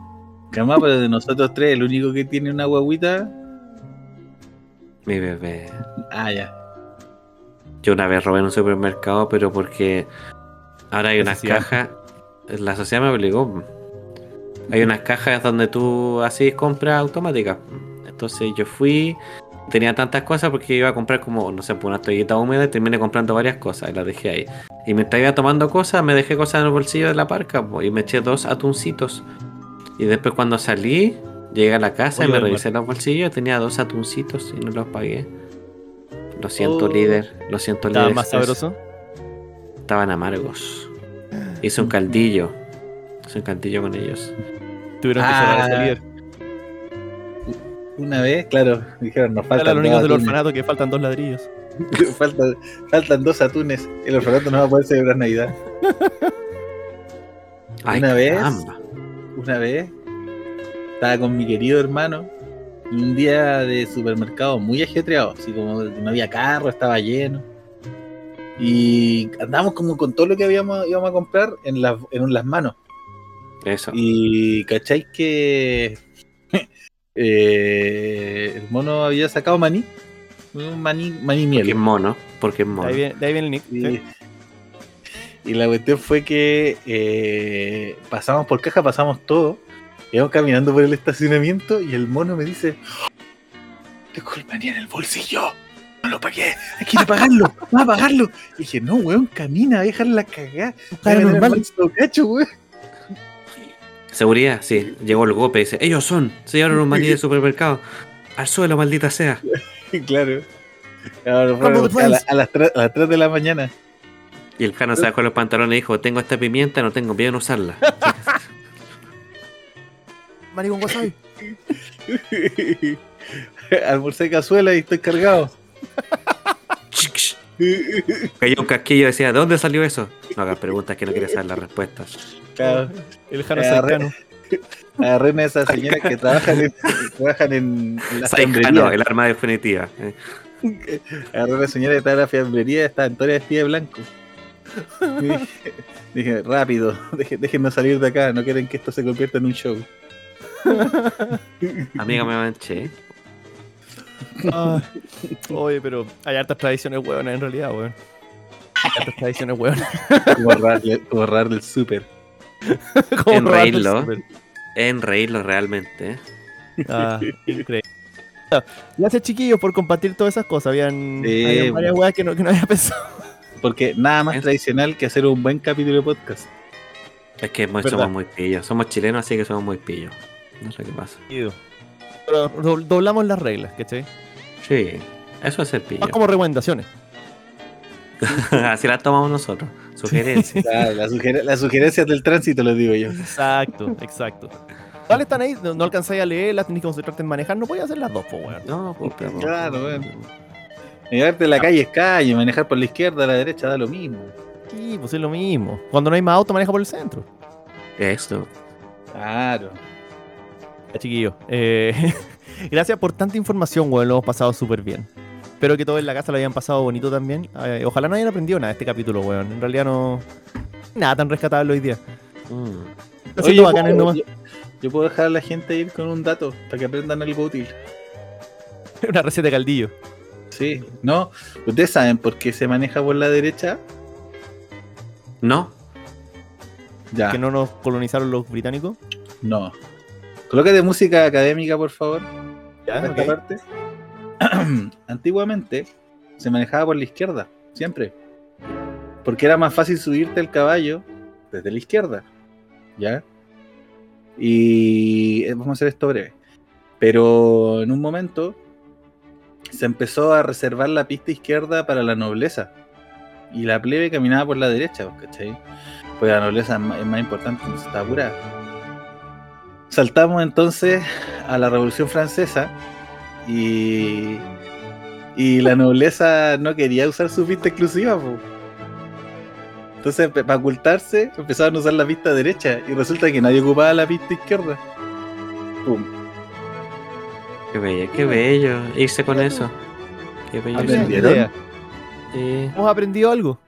Calma, pero de nosotros tres, el único que tiene una guaguita. Mi bebé. Ah, ya. Yo una vez robé en un supermercado, pero porque ahora hay unas cajas. La sociedad me obligó. Hay unas cajas donde tú haces compras automáticas. Entonces yo fui, tenía tantas cosas porque iba a comprar como, no sé, por una toallita húmeda y terminé comprando varias cosas y las dejé ahí. Y mientras iba tomando cosas, me dejé cosas en el bolsillo de la parca po, y me eché dos atuncitos. Y después cuando salí, llegué a la casa y me revisé los bolsillos, tenía dos atuncitos y no los pagué. Lo siento, Oh. líder. Lo siento, Estaba líder. más Express. sabroso. Estaban amargos. Hice un caldillo. Hice un caldillo con ellos. Tuvieron que Ah. cerrar ese líder. Una vez, claro, dijeron, nos faltan los dos niños del atunes. orfanato que faltan dos ladrillos. faltan, faltan dos atunes. El orfanato no va a poder celebrar Navidad. Ay, Una vez. caramba. Una vez estaba con mi querido hermano en un día de supermercado muy ajetreado, así como no había carro, estaba lleno. Y andábamos como con todo lo que habíamos íbamos a comprar en, las en las manos. Eso. Y cacháis que eh, el mono había sacado maní. Un maní, maní Porque es miel. mono. Porque es De mono. ahí viene, de ahí viene el nick. Y, ¿sí? y la cuestión fue que eh, pasamos por caja, pasamos todo. Íbamos caminando por el estacionamiento y el mono me dice: Tengo el maní en el bolsillo. No lo pagué. Hay que ir a pagarlo. Va a pagarlo. Y dije: No, weón, camina, déjala la cagada. Cara normal. Cacho, weón. Seguridad, sí. Llegó el golpe y dice: Ellos son. Se llevaron un maní del supermercado. Al suelo, maldita sea. claro. Ahora, a, la- place. a las 3, a las 3 de la mañana. Y el Jano sacó los pantalones y dijo: Tengo esta pimienta, no tengo miedo en usarla. Maní con wasabi. Almorcé cazuela y estoy cargado. Cayó un casquillo y decía: ¿De dónde salió eso? No hagas preguntas que no quieres saber las respuestas. Claro. El Jano cercano. Agarré una de esas señoras que trabajan en, trabajan en la fiambrería. el arma definitiva. Eh, Agarré una señora que estaba en la fiambrería, estaba en toda vestida de blanco. Dije, dije, rápido, déjennos salir de acá, no quieren que esto se convierta en un show. Amiga, me manché. Ah, Oye, pero hay hartas tradiciones hueonas en realidad, weón. Hay hartas tradiciones hueonas. Ahorrarle el súper. Como En robarte el reírlo. súper. En reírlo realmente. Ah, increíble. Gracias chiquillos por compartir todas esas cosas. Habían, Sí, habían varias weas que no, que no había pensado. Porque nada más Es- tradicional que hacer un buen capítulo de podcast. Es que Verdad. somos muy pillos. Somos chilenos, así que somos muy pillos. No sé qué pasa. Pero do- doblamos las reglas, ¿cachai? Sí, eso es ser pillo. Más como recomendaciones. así las tomamos nosotros. Sugerencias. Claro, suger- las sugerencias del tránsito, lo digo yo. Exacto, exacto. ¿Cuáles están ahí? No, no alcanzáis a leerlas, tenéis que concentrarte en manejar. No podías hacer las dos, pues, weón. No, pues, Claro, bueno. Llevarte a la calle es calle, manejar por la izquierda, a la derecha da lo mismo. Sí, pues es lo mismo. Cuando no hay más auto, maneja por el centro. Esto. Claro. Ya, chiquillos. eh, gracias por tanta información, weón. Lo hemos pasado súper bien. Espero que todos en la casa lo hayan pasado bonito también. Eh, ojalá no hayan aprendido nada de este capítulo, weón. En realidad no. Nada tan rescatable hoy día. Mm. Oye, yo, puedo, nomás. yo- yo puedo dejar a la gente ir con un dato para que aprendan algo útil. Una receta de caldillo. Sí, no. Ustedes saben por qué se maneja por la derecha. No, Ya, Que no nos colonizaron los británicos. no. Colócate música académica, por favor. Ya, esta ok. parte. Antiguamente se manejaba por la izquierda, siempre. Porque era más fácil subirte al caballo desde la izquierda. ¿Ya? Y eh, vamos a hacer esto breve. Pero en un momento se empezó a reservar la pista izquierda para la nobleza. Y la plebe caminaba por la derecha, ¿cachai? Pues la nobleza es más, es más importante, entonces está apurada. Saltamos entonces a la Revolución Francesa y, y la nobleza no quería usar su pista exclusiva. po. Entonces, para ocultarse, empezaron a usar la pista derecha y resulta que nadie ocupaba la pista izquierda. Pum. qué bello, qué bello. Irse con eso. Qué bello. irse con ¿Aprendieron? Eh, Hemos aprendido algo.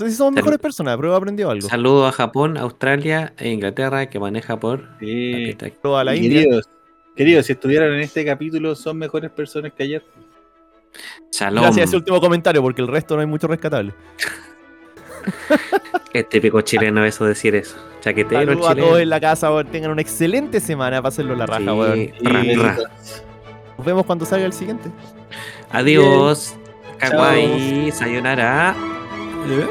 No sé si somos Salud. mejores personas, pero hemos aprendido algo. Saludos a Japón, Australia e Inglaterra que maneja por. Sí. Aquí está. Pero a la India. queridos, queridos, si estuvieran en este capítulo, son mejores personas que ayer. Shalom. Gracias a ese último comentario, porque el resto no hay mucho rescatable. Es típico chileno eso decir eso. Chaquetero Saludos a todos en la casa, weón. Tengan una excelente semana para hacerlo la raja, Sí, weón. ra. Nos vemos cuando salga el siguiente. Adiós. Chao. Kawaii. Sayonara. ¿Eh?